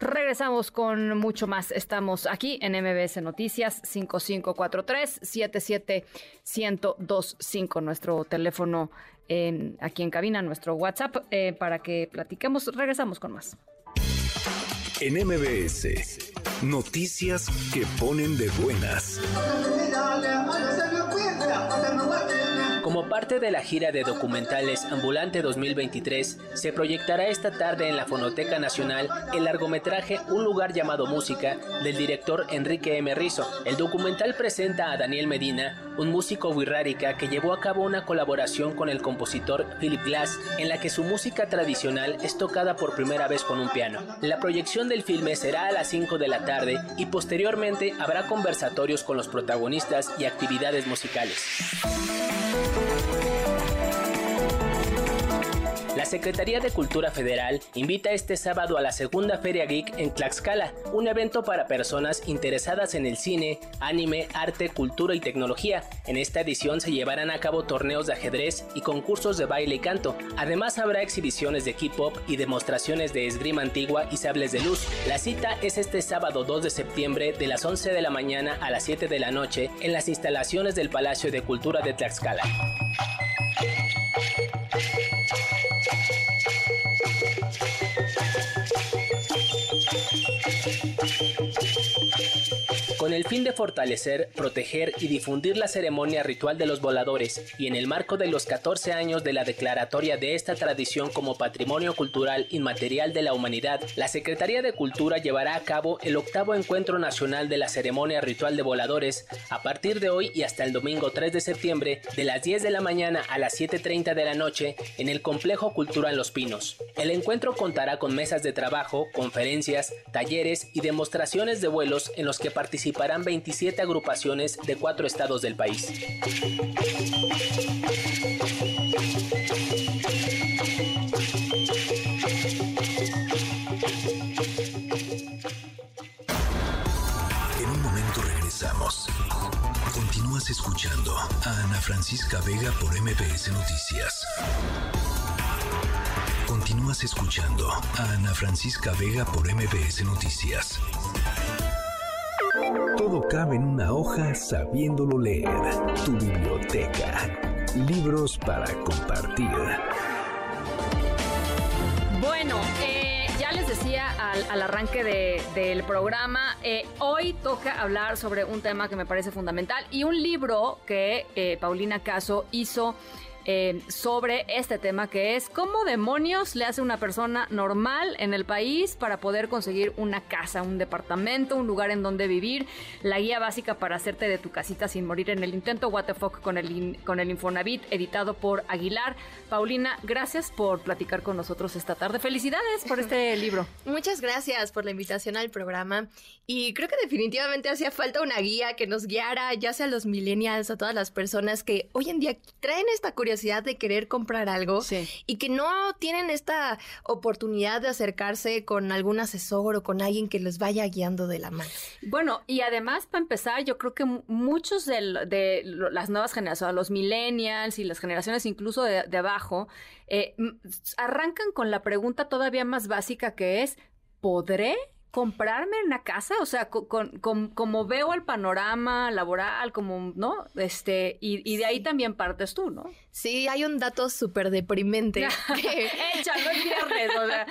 Regresamos con mucho más. Estamos aquí en MBS Noticias 5543 77125, nuestro teléfono en, aquí en cabina, nuestro WhatsApp, eh, para que platiquemos. Regresamos con más. En MBS Noticias que ponen de buenas. Como parte de la gira de documentales Ambulante 2023, se proyectará esta tarde en la Fonoteca Nacional el largometraje Un lugar llamado Música del director Enrique M. Rizzo. El documental presenta a Daniel Medina, un músico wixárika que llevó a cabo una colaboración con el compositor Philip Glass, en la que su música tradicional es tocada por primera vez con un piano. La proyección del filme será a las 5 de la tarde y posteriormente habrá conversatorios con los protagonistas y actividades musicales. La Secretaría de Cultura Federal invita este sábado a la segunda Feria Geek en Tlaxcala, un evento para personas interesadas en el cine, anime, arte, cultura y tecnología. En esta edición se llevarán a cabo torneos de ajedrez y concursos de baile y canto. Además habrá exhibiciones de K-pop y demostraciones de esgrima antigua y sables de luz. La cita es este sábado 2 de septiembre de las 11 de la mañana a las 7 de la noche en las instalaciones del Palacio de Cultura de Tlaxcala. El fin de fortalecer, proteger y difundir la ceremonia ritual de los voladores y en el marco de los 14 años de la declaratoria de esta tradición como patrimonio cultural inmaterial de la humanidad, la Secretaría de Cultura llevará a cabo el octavo encuentro nacional de la ceremonia ritual de voladores a partir de hoy y hasta el domingo 3 de septiembre de las 10 de la mañana a las 7.30 de la noche en el Complejo Cultural Los Pinos. El encuentro contará con mesas de trabajo, conferencias, talleres y demostraciones de vuelos en los que participarán participarán 27 agrupaciones de cuatro estados del país. En un momento regresamos. Continúas escuchando a Ana Francisca Vega por MPS Noticias. Continúas escuchando a Ana Francisca Vega por MPS Noticias. Todo cabe en una hoja sabiéndolo leer. Tu biblioteca. Libros para compartir. Bueno, eh, ya les decía al, arranque del programa, eh, hoy toca hablar sobre un tema que me parece fundamental y un libro que eh, Paulina Caso hizo eh, sobre este tema que es cómo demonios le hace una persona normal en el país para poder conseguir una casa, un departamento, un lugar en donde vivir, la guía básica para hacerte de tu casita sin morir en el intento, What the fuck con el, con el Infonavit, editado por Aguilar. Paulina, gracias por platicar con nosotros esta tarde. Felicidades por este libro. Muchas gracias por la invitación al programa y creo que definitivamente hacía falta una guía que nos guiara ya sea a los millennials, a todas las personas que hoy en día traen esta curiosidad de querer comprar algo y que no tienen esta oportunidad de acercarse con algún asesor o con alguien que les vaya guiando de la mano. Bueno, y además, para empezar, yo creo que muchos de, las nuevas generaciones, los millennials y las generaciones incluso de, abajo, eh, arrancan con la pregunta todavía más básica que es, ¿podré comprarme una casa, o sea, con, como veo el panorama laboral, como, ¿no? Este, y, de ahí también partes tú, ¿no? Sí, hay un dato súper deprimente. que, Échalo el viernes, o sea,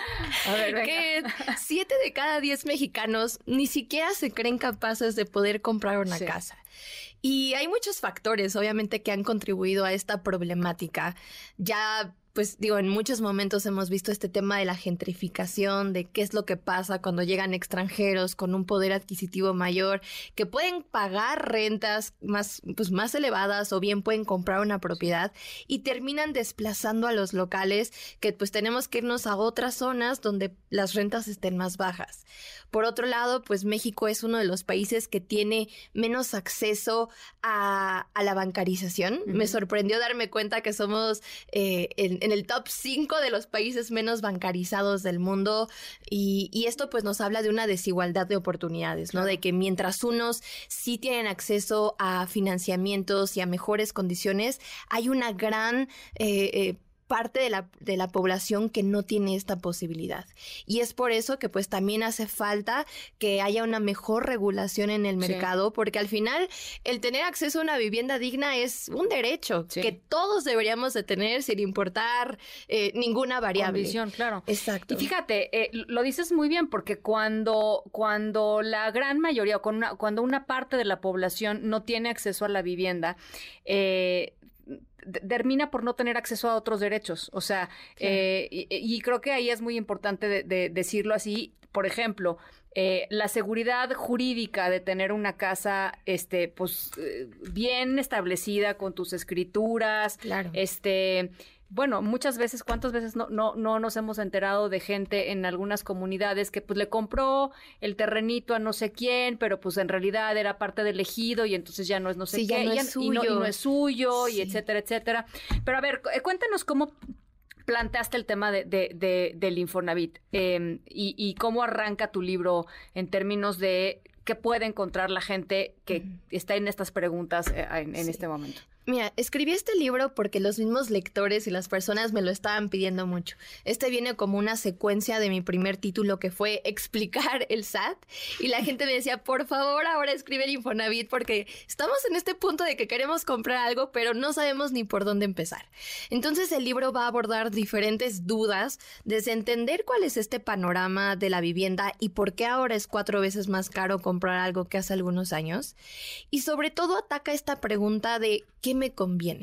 a ver, Que siete de cada diez mexicanos ni siquiera se creen capaces de poder comprar una casa. Y hay muchos factores, obviamente, que han contribuido a esta problemática. Ya pues digo, en muchos momentos hemos visto este tema de la gentrificación, de qué es lo que pasa cuando llegan extranjeros con un poder adquisitivo mayor, que pueden pagar rentas más, pues, más elevadas o bien pueden comprar una propiedad y terminan desplazando a los locales que pues tenemos que irnos a otras zonas donde las rentas estén más bajas. Por otro lado, pues México es uno de los países que tiene menos acceso a, la bancarización. Me sorprendió darme cuenta que somos eh, en, el top 5 de los países menos bancarizados del mundo y, esto pues nos habla de una desigualdad de oportunidades, ¿no? De que mientras unos sí tienen acceso a financiamientos y a mejores condiciones, hay una gran... Eh, eh, parte de la, de la población que no tiene esta posibilidad. Y es por eso que pues también hace falta que haya una mejor regulación en el mercado, porque al final el tener acceso a una vivienda digna es un derecho que todos deberíamos de tener sin importar eh, ninguna variable. Condición, claro. Exacto. Y fíjate, eh, lo dices muy bien, porque cuando, cuando la gran mayoría, cuando una parte de la población no tiene acceso a la vivienda, eh, termina por no tener acceso a otros derechos. O sea, eh, y, creo que ahí es muy importante de, decirlo así. Por ejemplo, eh, la seguridad jurídica de tener una casa, este, pues, eh, bien establecida con tus escrituras, claro. este, bueno, muchas veces, ¿cuántas veces no, no, no nos hemos enterado de gente en algunas comunidades que pues le compró el terrenito a no sé quién, pero pues en realidad era parte del ejido y entonces ya no es no sé qué, no es suyo. Y, no, es suyo, y etcétera, etcétera. Pero a ver, eh, cuéntanos cómo planteaste el tema de, de, del Infonavit em, y, cómo arranca tu libro en términos de qué puede encontrar la gente que está en estas preguntas eh, en, este momento. Mira, escribí este libro porque los mismos lectores y las personas me lo estaban pidiendo mucho. Este viene como una secuencia de mi primer título que fue explicar el SAT y la gente me decía, por favor, ahora escribe el Infonavit porque estamos en este punto de que queremos comprar algo, pero no sabemos ni por dónde empezar. Entonces el libro va a abordar diferentes dudas desde entender cuál es este panorama de la vivienda y por qué ahora es cuatro veces más caro comprar algo que hace algunos años. Y sobre todo ataca esta pregunta de qué me conviene.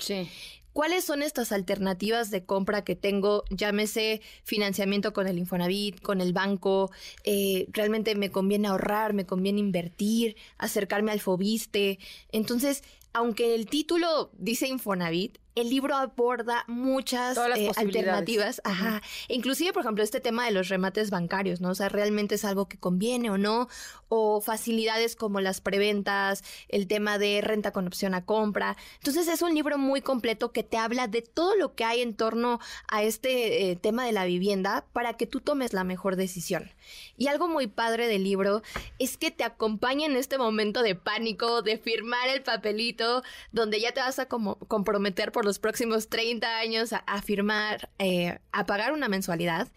¿Cuáles son estas alternativas de compra que tengo? Llámese financiamiento con el Infonavit, con el banco. Eh, realmente me conviene ahorrar, me conviene invertir, acercarme al Fobiste. Entonces, aunque el título dice Infonavit, el libro aborda muchas eh, alternativas. Ajá. Inclusive, por ejemplo, este tema de los remates bancarios, ¿no? O sea, realmente es algo que conviene o no, o facilidades como las preventas, el tema de renta con opción a compra. Entonces, es un libro muy completo que te habla de todo lo que hay en torno a este eh, tema de la vivienda para que tú tomes la mejor decisión. Y algo muy padre del libro es que te acompaña en este momento de pánico, de firmar el papelito, donde ya te vas a como comprometer por los próximos 30 años a, firmar, eh, a pagar una mensualidad.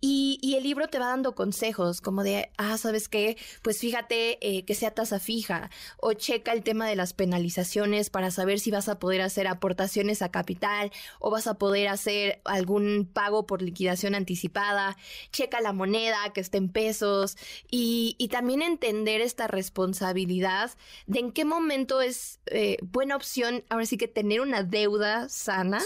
Y, y, el libro te va dando consejos como de, ah, ¿sabes qué? Pues fíjate eh, que sea tasa fija o checa el tema de las penalizaciones para saber si vas a poder hacer aportaciones a capital o vas a poder hacer algún pago por liquidación anticipada. Checa la moneda que esté en pesos y, y también entender esta responsabilidad de en qué momento es eh, buena opción, ahora sí que tener una deuda sana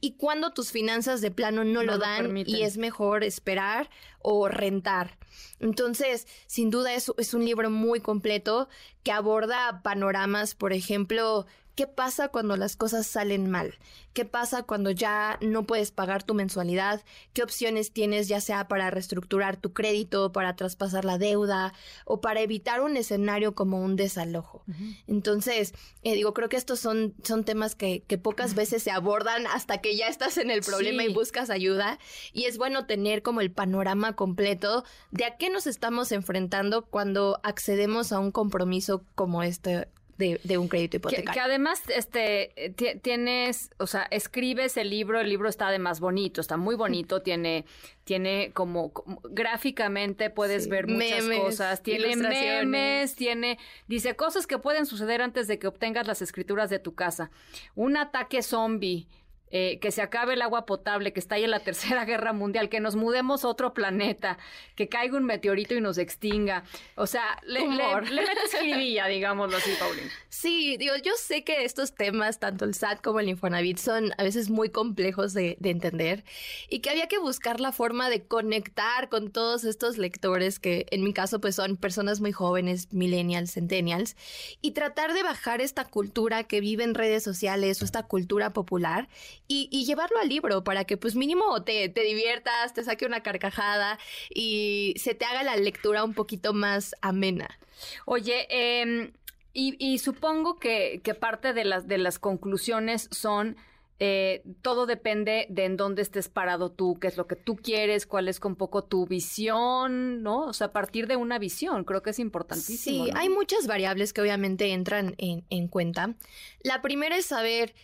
y cuando tus finanzas de plano no, lo dan y es mejor esperar o rentar. Entonces, sin duda es, es un libro muy completo que aborda panoramas, por ejemplo, ¿Qué pasa cuando las cosas salen mal? ¿Qué pasa cuando ya no puedes pagar tu mensualidad? ¿Qué opciones tienes ya sea para reestructurar tu crédito, para traspasar la deuda o para evitar un escenario como un desalojo? Entonces, eh, digo, creo que estos son, son temas que, pocas veces se abordan hasta que ya estás en el problema y buscas ayuda. Y es bueno tener como el panorama completo de a qué nos estamos enfrentando cuando accedemos a un compromiso como este de, un crédito hipotecario. Que, además este, tienes, o sea, escribes el libro, el libro está de más bonito, está muy bonito, tiene, tiene como, gráficamente puedes ver muchas cosas, tiene memes, tiene, dice cosas que pueden suceder antes de que obtengas las escrituras de tu casa. Un ataque zombie eh, que se acabe el agua potable, que está ahí en la Tercera Guerra Mundial, que nos mudemos a otro planeta, que caiga un meteorito y nos extinga. O sea, le, le, le metes escribilla, digámoslo así, Paulina. Sí, digo, yo sé que estos temas, tanto el SAT como el Infonavit, son a veces muy complejos de, de entender y que había que buscar la forma de conectar con todos estos lectores que en mi caso pues son personas muy jóvenes, millennials, centennials, y tratar de bajar esta cultura que vive en redes sociales o esta cultura popular y, llevarlo al libro para que pues mínimo te, te, diviertas, te saque una carcajada y se te haga la lectura un poquito más amena. Oye, eh, y, y, supongo que, que, parte de las, de las conclusiones son... Eh, todo depende de en dónde estés parado tú, qué es lo que tú quieres, cuál es un poco tu visión, ¿no? O sea, a partir de una visión, creo que es importantísimo. Sí, hay muchas variables que obviamente entran en, en cuenta. La primera es saber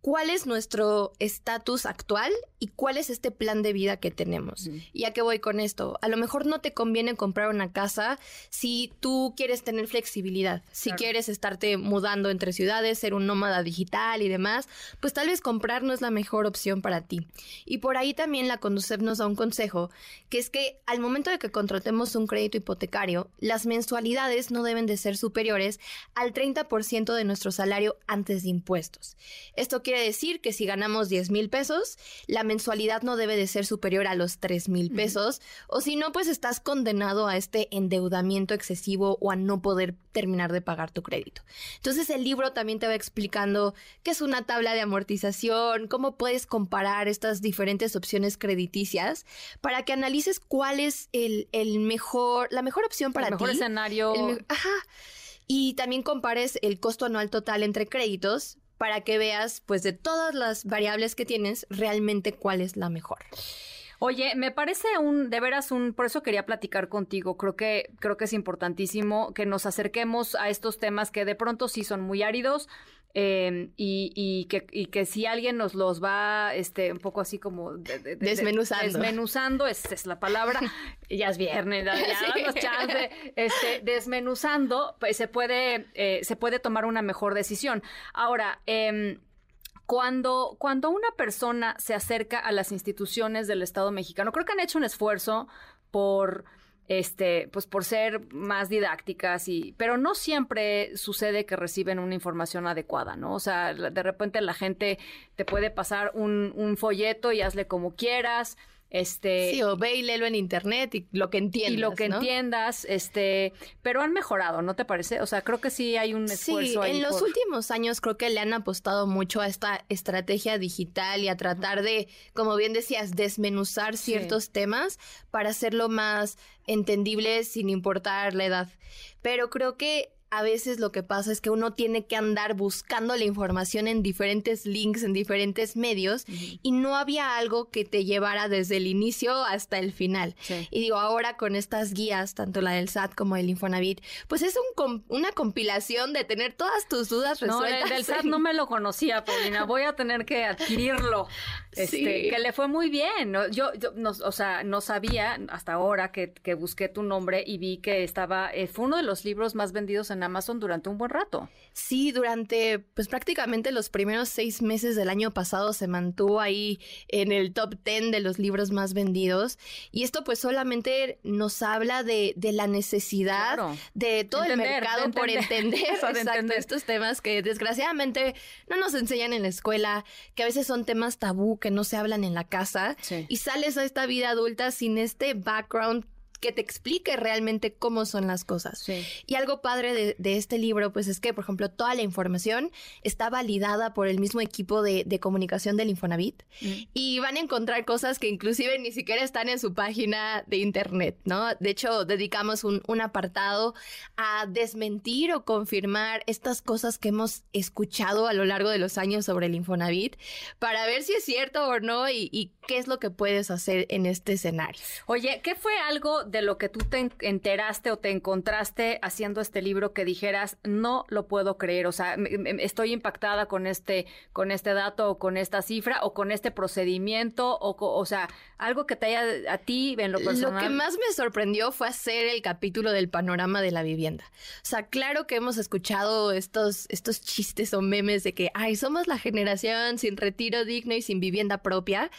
cuál es nuestro estatus actual y cuál es este plan de vida que tenemos. ¿Y a qué voy con esto? A lo mejor no te conviene comprar una casa si tú quieres tener flexibilidad, si quieres estarte mudando entre ciudades, ser un nómada digital y demás, pues tal vez comprar no es la mejor opción para ti. Y por ahí también la Conducef nos da un consejo, que es que al momento de que contratemos un crédito hipotecario, las mensualidades no deben de ser superiores al 30% de nuestro salario antes de impuestos. Esto quiere decir que si ganamos 10 mil pesos, la mensualidad no debe de ser superior a los 3 mil pesos, o si no, pues estás condenado a este endeudamiento excesivo o a no poder terminar de pagar tu crédito. Entonces el libro también te va explicando qué es una tabla de amortización, cómo puedes comparar estas diferentes opciones crediticias para que analices cuál es el, mejor, la mejor opción para el mejor escenario. ajá. Y también compares el costo anual total entre créditos para que veas, pues, de todas las variables que tienes, realmente cuál es la mejor. Oye, me parece un, de veras un, por eso quería platicar contigo. Creo que, creo que es importantísimo que nos acerquemos a estos temas que de pronto sí son muy áridos, Em, y, que, y, que, si alguien nos los va este, un poco así como desmenuzando, desmenuzando es, es, la palabra, ya es viernes, ya, sí. chance, este, desmenuzando, pues se puede, eh, se puede tomar una mejor decisión. Ahora, eh, cuando, cuando una persona se acerca a las instituciones del Estado mexicano, creo que han hecho un esfuerzo por este, pues por ser más didácticas y, pero no siempre sucede que reciben una información adecuada, ¿no? O sea, de repente la gente te puede pasar un, un folleto y hazle como quieras. Este, sí, o ve y léelo en internet y lo que entiendas. Y lo que entiendas, este, pero han mejorado, ¿no te parece? O sea, creo que sí hay un esfuerzo. Sí, en los últimos años creo que le han apostado mucho a esta estrategia digital y a tratar de, como bien decías, desmenuzar ciertos temas para hacerlo más entendible sin importar la edad. Pero creo que a veces lo que pasa es que uno tiene que andar buscando la información en diferentes links, en diferentes medios, y no había algo que te llevara desde el inicio hasta el final. Y digo, ahora con estas guías, tanto la del SAT como el Infonavit, pues es un una compilación de tener todas tus dudas resueltas. No, el del SAT no me lo conocía, Paulina, voy a tener que adquirirlo. Este, que le fue muy bien. Yo, yo no, o sea, no sabía hasta ahora que, que, busqué tu nombre y vi que estaba, eh, fue uno de los libros más vendidos en Amazon durante un buen rato. Sí, durante pues prácticamente los primeros seis meses del año pasado se mantuvo ahí en el top ten de los libros más vendidos. Y esto pues solamente nos habla de, de la necesidad de todo el mercado por entender, estos temas que desgraciadamente no nos enseñan en la escuela, que a veces son temas tabú que no se hablan en la casa y sales a esta vida adulta sin este background que te explique realmente cómo son las cosas. Y algo padre de, este libro, pues es que, por ejemplo, toda la información está validada por el mismo equipo de, comunicación del Infonavit mm. y van a encontrar cosas que inclusive ni siquiera están en su página de internet, ¿no? De hecho, dedicamos un, apartado a desmentir o confirmar estas cosas que hemos escuchado a lo largo de los años sobre el Infonavit para ver si es cierto o no y, y qué es lo que puedes hacer en este escenario. Oye, ¿qué fue algo de lo que tú te enteraste o te encontraste haciendo este libro que dijeras, no lo puedo creer, o sea, estoy impactada con este, con este dato o con esta cifra o con este procedimiento o, o sea, algo que te haya a ti en lo personal? Lo que más me sorprendió fue hacer el capítulo del panorama de la vivienda. O sea, claro que hemos escuchado estos, estos chistes o memes de que, ay, somos la generación sin retiro digno y sin vivienda propia,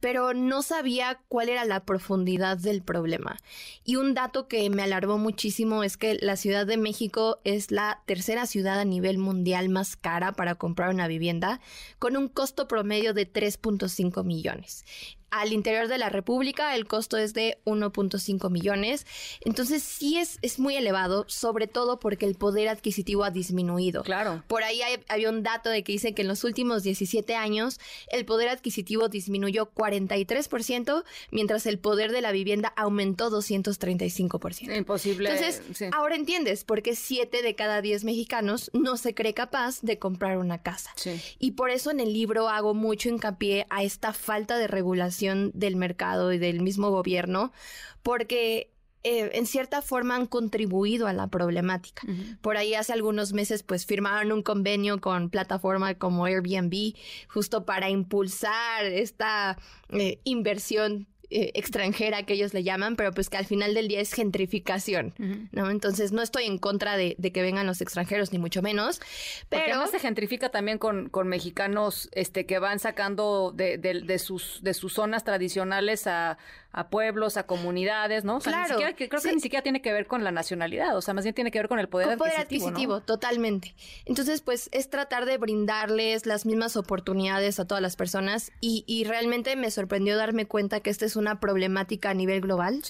pero no sabía cuál era la profundidad del problema. Y un dato que me alarmó muchísimo es que la Ciudad de México es la tercera ciudad a nivel mundial más cara para comprar una vivienda, con un costo promedio de 3.5 millones al interior de la República el costo es de 1.5 millones. Entonces sí es, es muy elevado, sobre todo porque el poder adquisitivo ha disminuido. Claro. Por ahí había un dato de que dice que en los últimos 17 años el poder adquisitivo disminuyó 43%, mientras el poder de la vivienda aumentó 235%. Imposible. Entonces, ahora entiendes por qué 7 de cada 10 mexicanos no se cree capaz de comprar una casa. Y por eso en el libro hago mucho hincapié a esta falta de regulación del mercado y del mismo gobierno, porque eh, en cierta forma han contribuido a la problemática. Por ahí hace algunos meses pues firmaron un convenio con plataformas como Airbnb justo para impulsar esta eh, inversión eh, extranjera que ellos le llaman, pero pues que al final del día es gentrificación, ¿no? Entonces no estoy en contra de, que vengan los extranjeros, ni mucho menos, pero... Porque además se gentrifica también con, con mexicanos este, que van sacando de, de, sus, de sus zonas tradicionales a, a pueblos, a comunidades, ¿no? claro. creo que ni siquiera tiene que ver con la nacionalidad, o sea, más bien tiene que ver con el poder, con poder adquisitivo. totalmente. Entonces, pues es tratar de brindarles las mismas oportunidades a todas las personas y, y realmente me sorprendió darme cuenta que esta es una problemática a nivel global,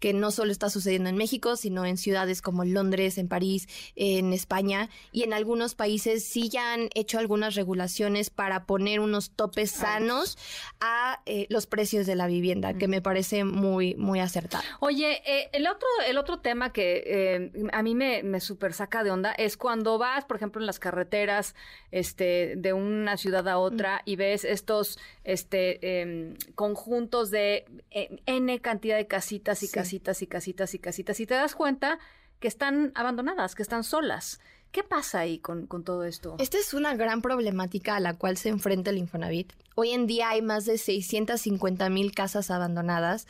que no solo está sucediendo en México, sino en ciudades como Londres, en París, en España y en algunos países sí ya han hecho algunas regulaciones para poner unos topes sanos a eh, los precios de la vivienda, que me parece muy, muy acertado. Oye, eh, el, otro, el otro tema que eh, a mí me, me super saca de onda es cuando vas, por ejemplo, en las carreteras este, de una ciudad a otra y ves estos este, em, conjuntos de eh, N cantidad de casitas y casitas y casitas y casitas y te das cuenta que están abandonadas, que están solas. ¿Qué pasa ahí con, con, todo esto? Esta es una gran problemática a la cual se enfrenta el Infonavit. Hoy en día hay más de 650 mil casas abandonadas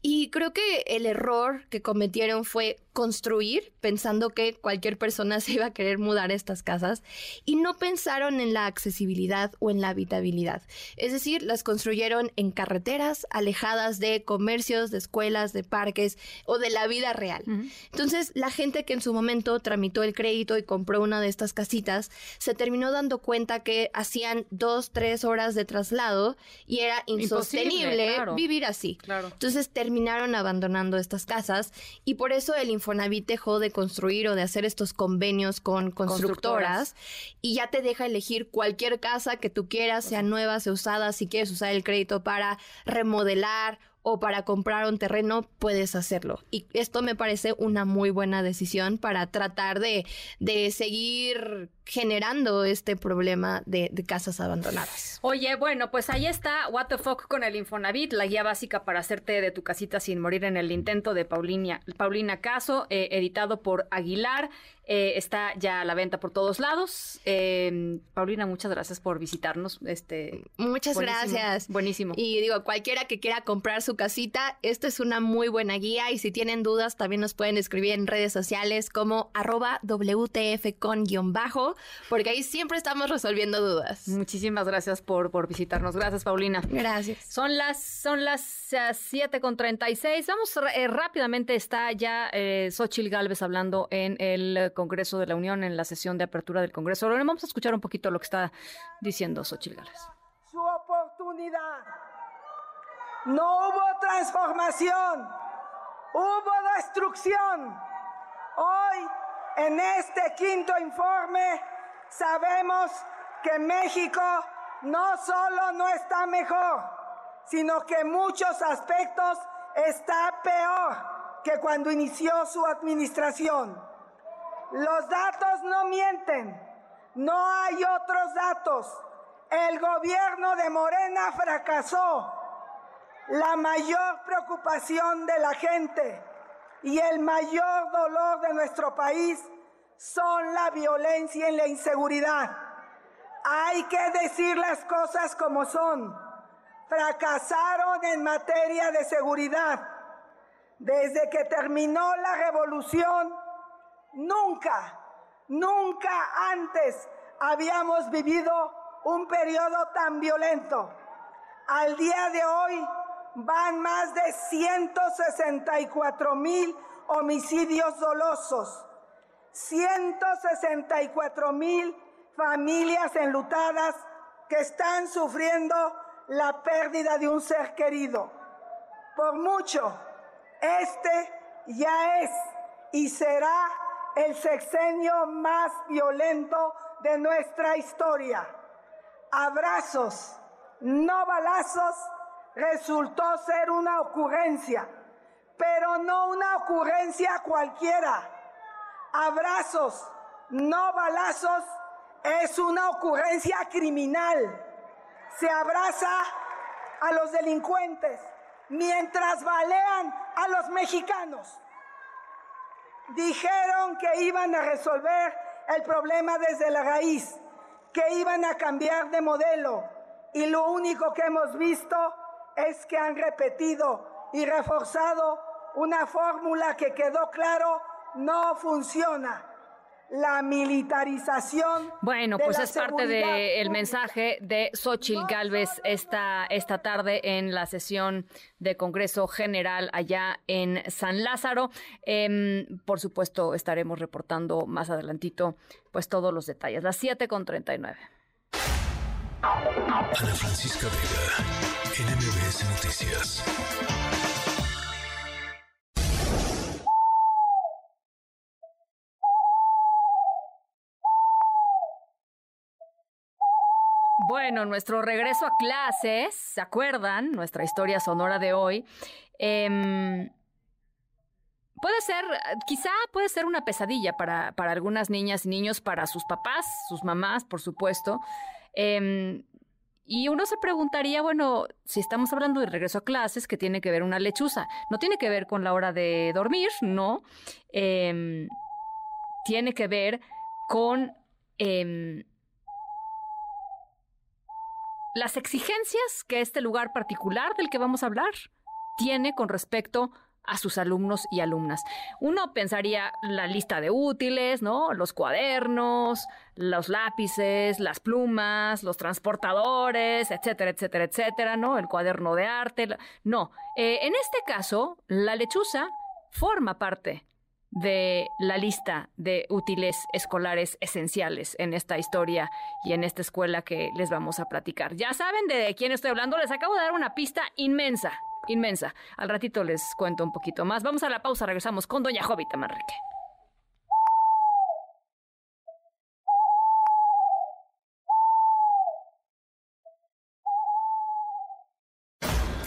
y creo que el error que cometieron fue construir pensando que cualquier persona se iba a querer mudar a estas casas y no pensaron en la accesibilidad o en la habitabilidad. Es decir, las construyeron en carreteras alejadas de comercios, de escuelas, de parques o de la vida real. Entonces, la gente que en su momento tramitó el crédito y compró una de estas casitas se terminó dando cuenta que hacían dos, tres horas de traslado y era insostenible vivir así. Entonces terminaron abandonando estas casas y por eso el Infonavit dejó de construir o de hacer estos convenios con constructoras, y ya te deja elegir cualquier casa que tú quieras, sea nueva, sea usada, si quieres usar el crédito para remodelar o para comprar un terreno, puedes hacerlo. Y esto me parece una muy buena decisión para tratar de, de seguir generando este problema de, casas abandonadas. Oye, bueno, pues ahí está What the Fuck con el Infonavit, la guía básica para hacerte de tu casita sin morir en el intento de Paulina, Paulina Caso, eh, editado por Aguilar. Eh, está ya a la venta por todos lados. Eh, Paulina, muchas gracias por visitarnos. Este, muchas gracias. Buenísimo. Y digo, cualquiera que quiera comprar su casita, esta es una muy buena guía y si tienen dudas también nos pueden escribir en redes sociales como arroba WTF con guion bajo porque ahí siempre estamos resolviendo dudas. Muchísimas gracias por, por visitarnos. Gracias, Paulina. Gracias. Son las, son las 7 eh, con 36. Vamos eh, rápidamente, está ya eh, Xochil Gálvez hablando en el Congreso de la Unión, en la sesión de apertura del Congreso. Ahora vamos a escuchar un poquito lo que está diciendo Xochil Gálvez. Su oportunidad. No hubo transformación, hubo destrucción. Hoy, en este quinto informe, sabemos que México no solo no está mejor, sino que en muchos aspectos está peor que cuando inició su administración. Los datos no mienten, no hay otros datos. El gobierno de Morena fracasó. La mayor preocupación de la gente y el mayor dolor de nuestro país son la violencia y la inseguridad. Hay que decir las cosas como son. Fracasaron en materia de seguridad. Desde que terminó la revolución, nunca, nunca antes habíamos vivido un periodo tan violento. Al día de hoy van más de 164 mil homicidios dolosos 164 mil familias enlutadas que están sufriendo la pérdida de un ser querido. Por mucho, este ya es y será el sexenio más violento de nuestra historia. Abrazos, no balazos, resultó ser una ocurrencia, pero no una ocurrencia cualquiera abrazos, no balazos, es una ocurrencia criminal. Se abraza a los delincuentes mientras balean a los mexicanos. Dijeron que iban a resolver el problema desde la raíz, que iban a cambiar de modelo. Y lo único que hemos visto es que han repetido y reforzado una fórmula que quedó claro no funciona la militarización. Bueno, pues es parte del mensaje de Xochil Gálvez esta, esta tarde en la sesión de Congreso General allá en San Lázaro. Em, por supuesto, estaremos reportando más adelantito pues todos los detalles. Las 7 con 39. Ana Francisca Vega, NMBS Noticias. Bueno, nuestro regreso a clases, ¿se acuerdan? Nuestra historia sonora de hoy. Em, puede ser, quizá puede ser una pesadilla para, para, algunas niñas y niños, para sus papás, sus mamás, por supuesto. Em, y uno se preguntaría, bueno, si estamos hablando de regreso a clases, ¿qué tiene que ver una lechuza? No tiene que ver con la hora de dormir, no. Em, tiene que ver con las exigencias que este lugar particular del que vamos a hablar tiene con respecto a sus alumnos y alumnas. Uno pensaría la lista de útiles, ¿no? Los cuadernos, los lápices, las plumas, los transportadores, etcétera, etcétera, etcétera, ¿no? El cuaderno de arte. No, eh, en este caso, la lechuza forma parte de la lista de útiles escolares esenciales en esta historia y en esta escuela que les vamos a platicar. Ya saben de quién estoy hablando, les acabo de dar una pista inmensa, inmensa. Al ratito les cuento un poquito más. Vamos a la pausa, regresamos con Doña Jovita Manrique.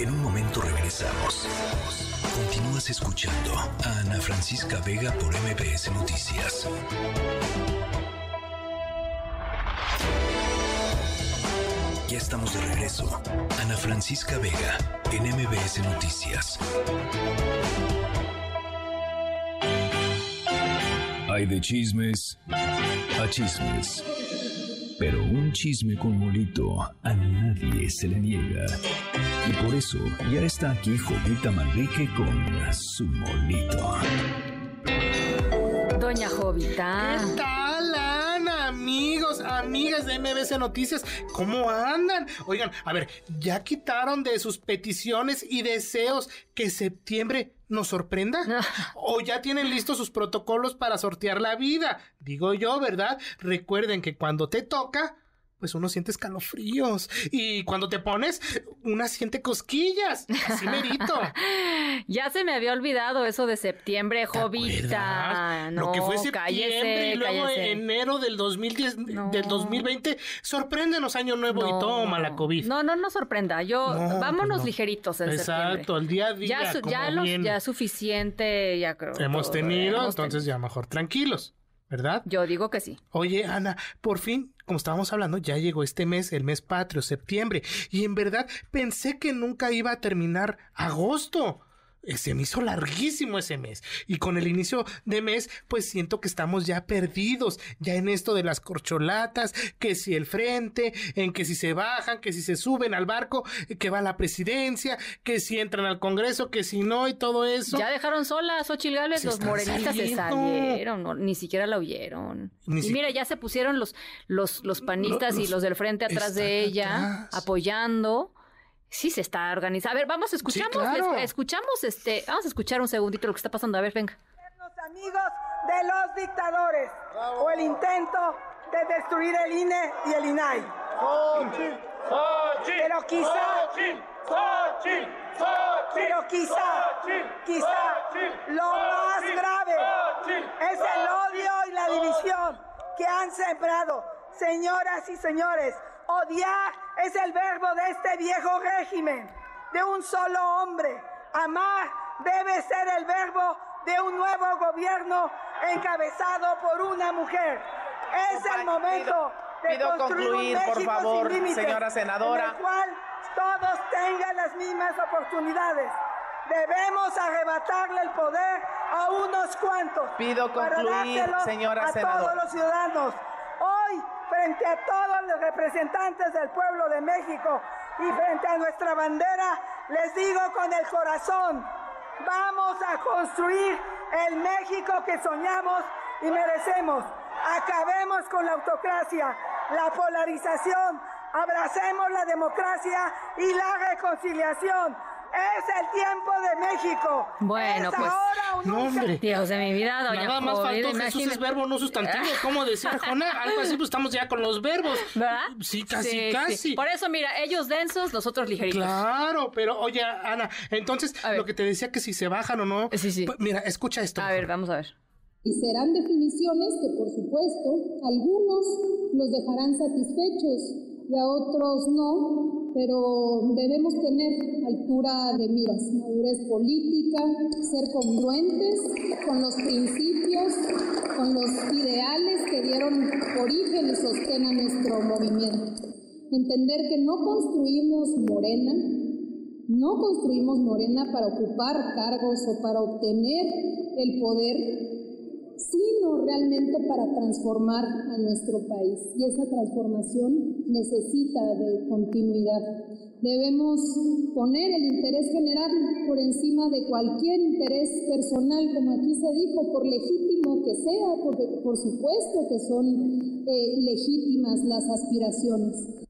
En un momento regresamos. Continúas escuchando a Ana Francisca Vega por MBS Noticias. Ya estamos de regreso. Ana Francisca Vega en MBS Noticias. Hay de chismes a chismes. Pero un chisme con molito a nadie se le niega. Y por eso ya está aquí Jovita Manrique con su molito. Doña Jovita. ¿Qué tal? Amigos, amigas de MBC Noticias, ¿cómo andan? Oigan, a ver, ¿ya quitaron de sus peticiones y deseos que septiembre nos sorprenda? ¿O ya tienen listos sus protocolos para sortear la vida? Digo yo, ¿verdad? Recuerden que cuando te toca, pues uno siente escalofríos. Y cuando te pones, una siente cosquillas. Así merito. ya se me había olvidado eso de septiembre, Jovita. No, Lo que fue septiembre y luego enero del 2010, del 2020. Sorpréndenos año nuevo y toma la COVID. No, no nos sorprenda. Yo, vámonos ligeritos en Exacto, el día a día. Ya, ya, ya suficiente, ya creo. Hemos tenido, entonces ya mejor tranquilos. ¿verdad? Yo digo que sí. Oye, Ana, por fin, como estábamos hablando, ya llegó este mes, el mes patrio, septiembre, y en verdad pensé que nunca iba a terminar agosto. Eh, se me hizo larguísimo ese mes. Y con el inicio de mes, pues siento que estamos ya perdidos, ya en esto de las corcholatas, que si el frente, en que si se bajan, que si se suben al barco, que va la presidencia, que si entran al Congreso, que si no y todo eso. Ya dejaron solas Xochitl Gálvez, los morenistas se salieron, ni siquiera la oyeron. y mira, ya se pusieron los, los, los panistas y los del frente atrás de ella, apoyando. Sí, se está organizando. A ver, vamos, escuchamos, escuchamos, este, vamos a escuchar un segundito lo que está pasando. A ver, venga. Los amigos de los dictadores o el intento de destruir el INE y el INAI. Pero quizá, pero quizá, quizá lo más grave es el odio y la división que han sembrado, señoras y señores, Odiar es el verbo de este viejo régimen, de un solo hombre. Amar debe ser el verbo de un nuevo gobierno encabezado por una mujer. Es el momento de construir un por favor, señora senadora. En el cual todos tengan las mismas oportunidades. Debemos arrebatarle el poder a unos cuantos. Pido concluir, señora a todos los ciudadanos. Frente a todos los representantes del pueblo de México y frente a nuestra bandera, les digo con el corazón, vamos a construir el México que soñamos y merecemos. Acabemos con la autocracia, la polarización, abracemos la democracia y la reconciliación. Es el tiempo de México. Bueno, es pues. Ahora o no, nunca. Dios de mi vida, doña Nada más faltó Jesús imagínate. es verbo, no sustantivo. ¿Cómo decía Arjona? Algo así, pues estamos ya con los verbos. ¿Verdad? Sí, casi, Sí, sí. casi. Por eso, mira, ellos densos, nosotros ligeritos. Claro, pero oye, Ana, entonces lo que te decía que si se bajan o no. pues, mira, escucha esto. A ver, vamos a ver. Y serán definiciones que, por supuesto, algunos los dejarán satisfechos y a otros no, pero debemos tener altura de miras, madurez política, ser congruentes con los principios, con los ideales que dieron origen y sostén a nuestro movimiento. Entender que no construimos Morena, no construimos Morena para ocupar cargos o para obtener el poder, realmente para transformar a nuestro país. Y esa transformación necesita de continuidad. Debemos poner el interés general por encima de cualquier interés personal, como aquí se dijo, por legítimo que sea, porque por supuesto que son eh, legítimas las aspiraciones.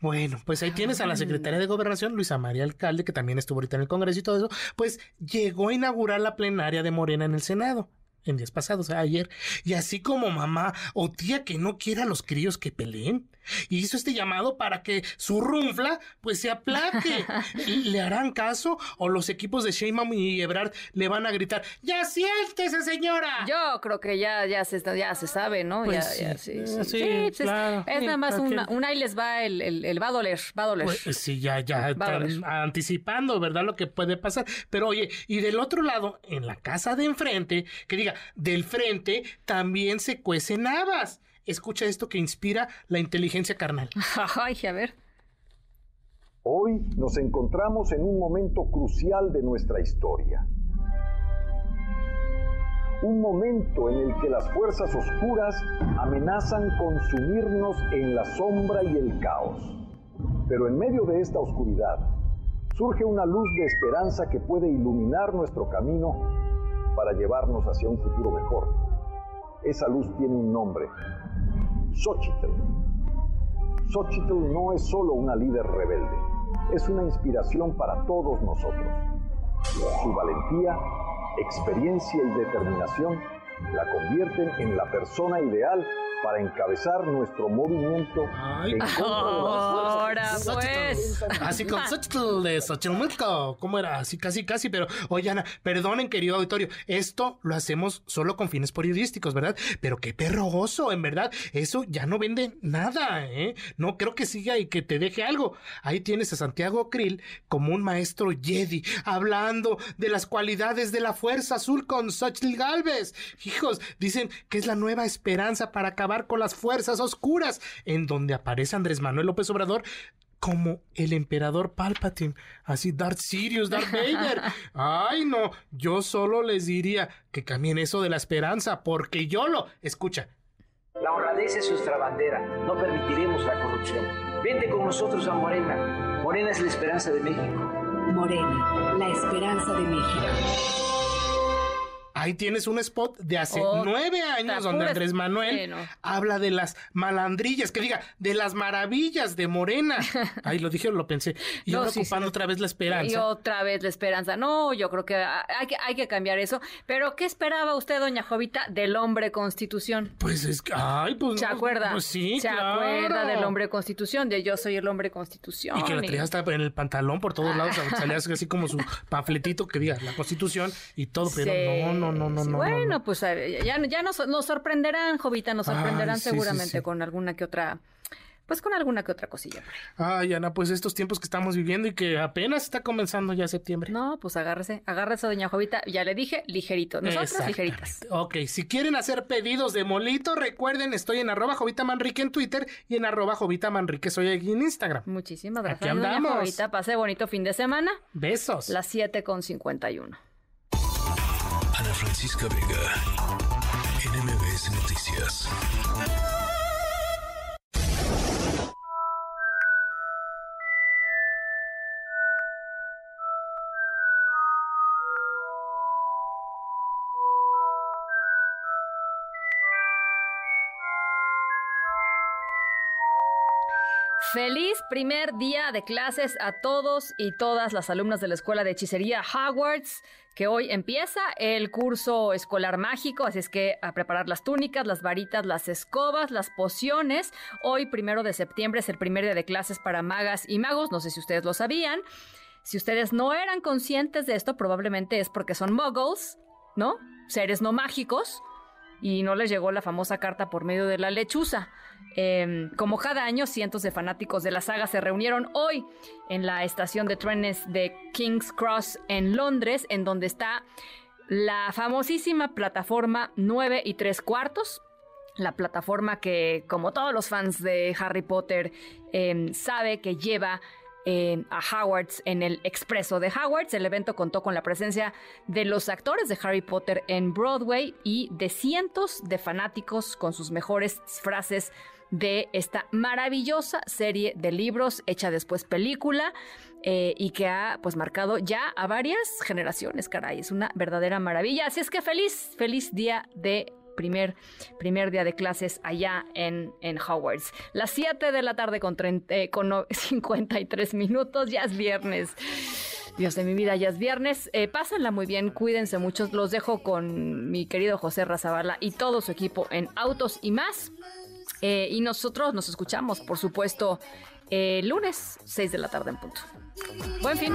Bueno, pues ahí tienes a la secretaria de Gobernación, Luisa María Alcalde, que también estuvo ahorita en el Congreso y todo eso, pues llegó a inaugurar la plenaria de Morena en el Senado. En días pasados, ayer. Y así como mamá o tía que no quiera a los críos que peleen. Y hizo este llamado para que su runfla pues se aplaque. ¿Le harán caso? ¿O los equipos de Sheinbaum y Ebrard le van a gritar ¡Ya siéntese, señora! Yo creo que ya, ya, se, ya se sabe, ¿no? Pues ya, ya, sí, sí, eh, sí. sí, Sí, pues es- nada más ¿para una, qué? un ahí les va el, el, el va a doler, va a doler. Pues sí, ya, ya están anticipando, ¿verdad? Lo que puede pasar. Pero oye, y del otro lado, en la casa de enfrente, que diga, del frente también se cuecen habas. Escucha esto que inspira la inteligencia carnal. Ay, a ver. Hoy nos encontramos en un momento crucial de nuestra historia. Un momento en el que las fuerzas oscuras amenazan consumirnos en la sombra y el caos. Pero en medio de esta oscuridad surge una luz de esperanza que puede iluminar nuestro camino para llevarnos hacia un futuro mejor. Esa luz tiene un nombre, Xochitl. Xochitl no es solo una líder rebelde, es una inspiración para todos nosotros. Su valentía, experiencia y determinación la convierten en la persona ideal para encabezar nuestro movimiento fuerzas Ahora pues. Así con Xochitl de Xochimilco. ¿Cómo era? Así casi, casi. Pero, oye, Ana, perdonen, querido auditorio. Esto lo hacemos solo con fines periodísticos, ¿verdad? Pero qué perroso, en verdad. Eso ya no vende nada, ¿eh? No creo que siga y que te deje algo. Ahí tienes a Santiago Krill como un maestro Jedi, hablando de las cualidades de la fuerza azul con Xochitl Galvez. Hijos, dicen que es la nueva esperanza para acabar con las fuerzas oscuras, en donde aparece Andrés Manuel López Obrador como el emperador Palpatine, así Darth Sirius, Darth Vader. Ay, no, yo solo les diría que cambien eso de la esperanza, porque yo lo, escucha, La honradez es nuestra bandera. No permitiremos la corrupción. Vente con nosotros a Morena. Morena es la esperanza de México. Morena, la esperanza de México. Ahí tienes un spot de hace Otra nueve años donde Andrés Manuel Sí, no. habla de las malandrillas, que diga, de las maravillas de Morena. Ahí lo dije, lo pensé. Y No, ahora sí, sí. ocupando otra vez la Y esperanza. otra vez la esperanza. No, yo creo que ha- hay, que hay que cambiar eso. Pero, ¿qué esperaba usted, doña Jovita, del hombre constitución? Pues es que, ay, pues. ¿Se no, acuerda? Pues sí, ¿Se claro. acuerda del hombre constitución? De yo soy el hombre constitución. Y que la y- traía hasta en el pantalón por todos lados, salía así como su panfletito que diga la constitución y todo, pero Sí, no, no, no, no. Bueno, no. pues eh, ya, ya nos, nos sorprenderán, Jovita, nos sorprenderán sí, seguramente sí. con alguna que otra, pues con alguna que otra cosilla. Ay, Ana, pues estos tiempos que estamos viviendo y que apenas está comenzando ya septiembre. No, pues agárrese, agárrese, doña Jovita. Ya le dije, ligerito. Nosotros Exactamente. ligeritas. Ok, si quieren hacer pedidos de molito, recuerden, estoy en arroba Jovita Manrique en Twitter y en arroba Jovita Manrique soy aquí en Instagram. Muchísimas Aquí gracias, doña andamos. Jovita. Pase bonito fin de semana. Besos. Las 7 con 51. Francisca Vega, NMBS Noticias. Feliz primer día de clases a todos y todas las alumnas de la Escuela de Hechicería Hogwarts, que hoy empieza el curso escolar mágico, así es que a preparar las túnicas, las varitas, las escobas, las pociones. Hoy, primero de septiembre, es el primer día de clases para magas y magos, no sé si ustedes lo sabían. Si ustedes no eran conscientes de esto, probablemente es porque son muggles, ¿no? Seres no mágicos y no les llegó la famosa carta por medio de la lechuza. Em, como cada año, cientos de fanáticos de la saga se reunieron hoy en la estación de trenes de King's Cross en Londres, en donde está la famosísima plataforma 9 y 3 cuartos. La plataforma que, como todos los fans de Harry Potter, em, sabe que lleva a Howards en el expreso de Howards. El evento contó con la presencia de los actores de Harry Potter en Broadway y de cientos de fanáticos con sus mejores frases de esta maravillosa serie de libros hecha después película eh, y que ha pues marcado ya a varias generaciones, caray, es una verdadera maravilla. Así es que feliz, feliz día de primer, primer día de clases allá en, en Hogwarts. Las 7 de la tarde con, 30, eh, con 53 minutos, ya es viernes. Dios de mi vida, ya es viernes. Eh, pásenla muy bien, cuídense mucho. Los dejo con mi querido José Razabala y todo su equipo en Autos y más. Eh, y nosotros nos escuchamos, por supuesto, el lunes, 6 de la tarde en punto. Buen fin.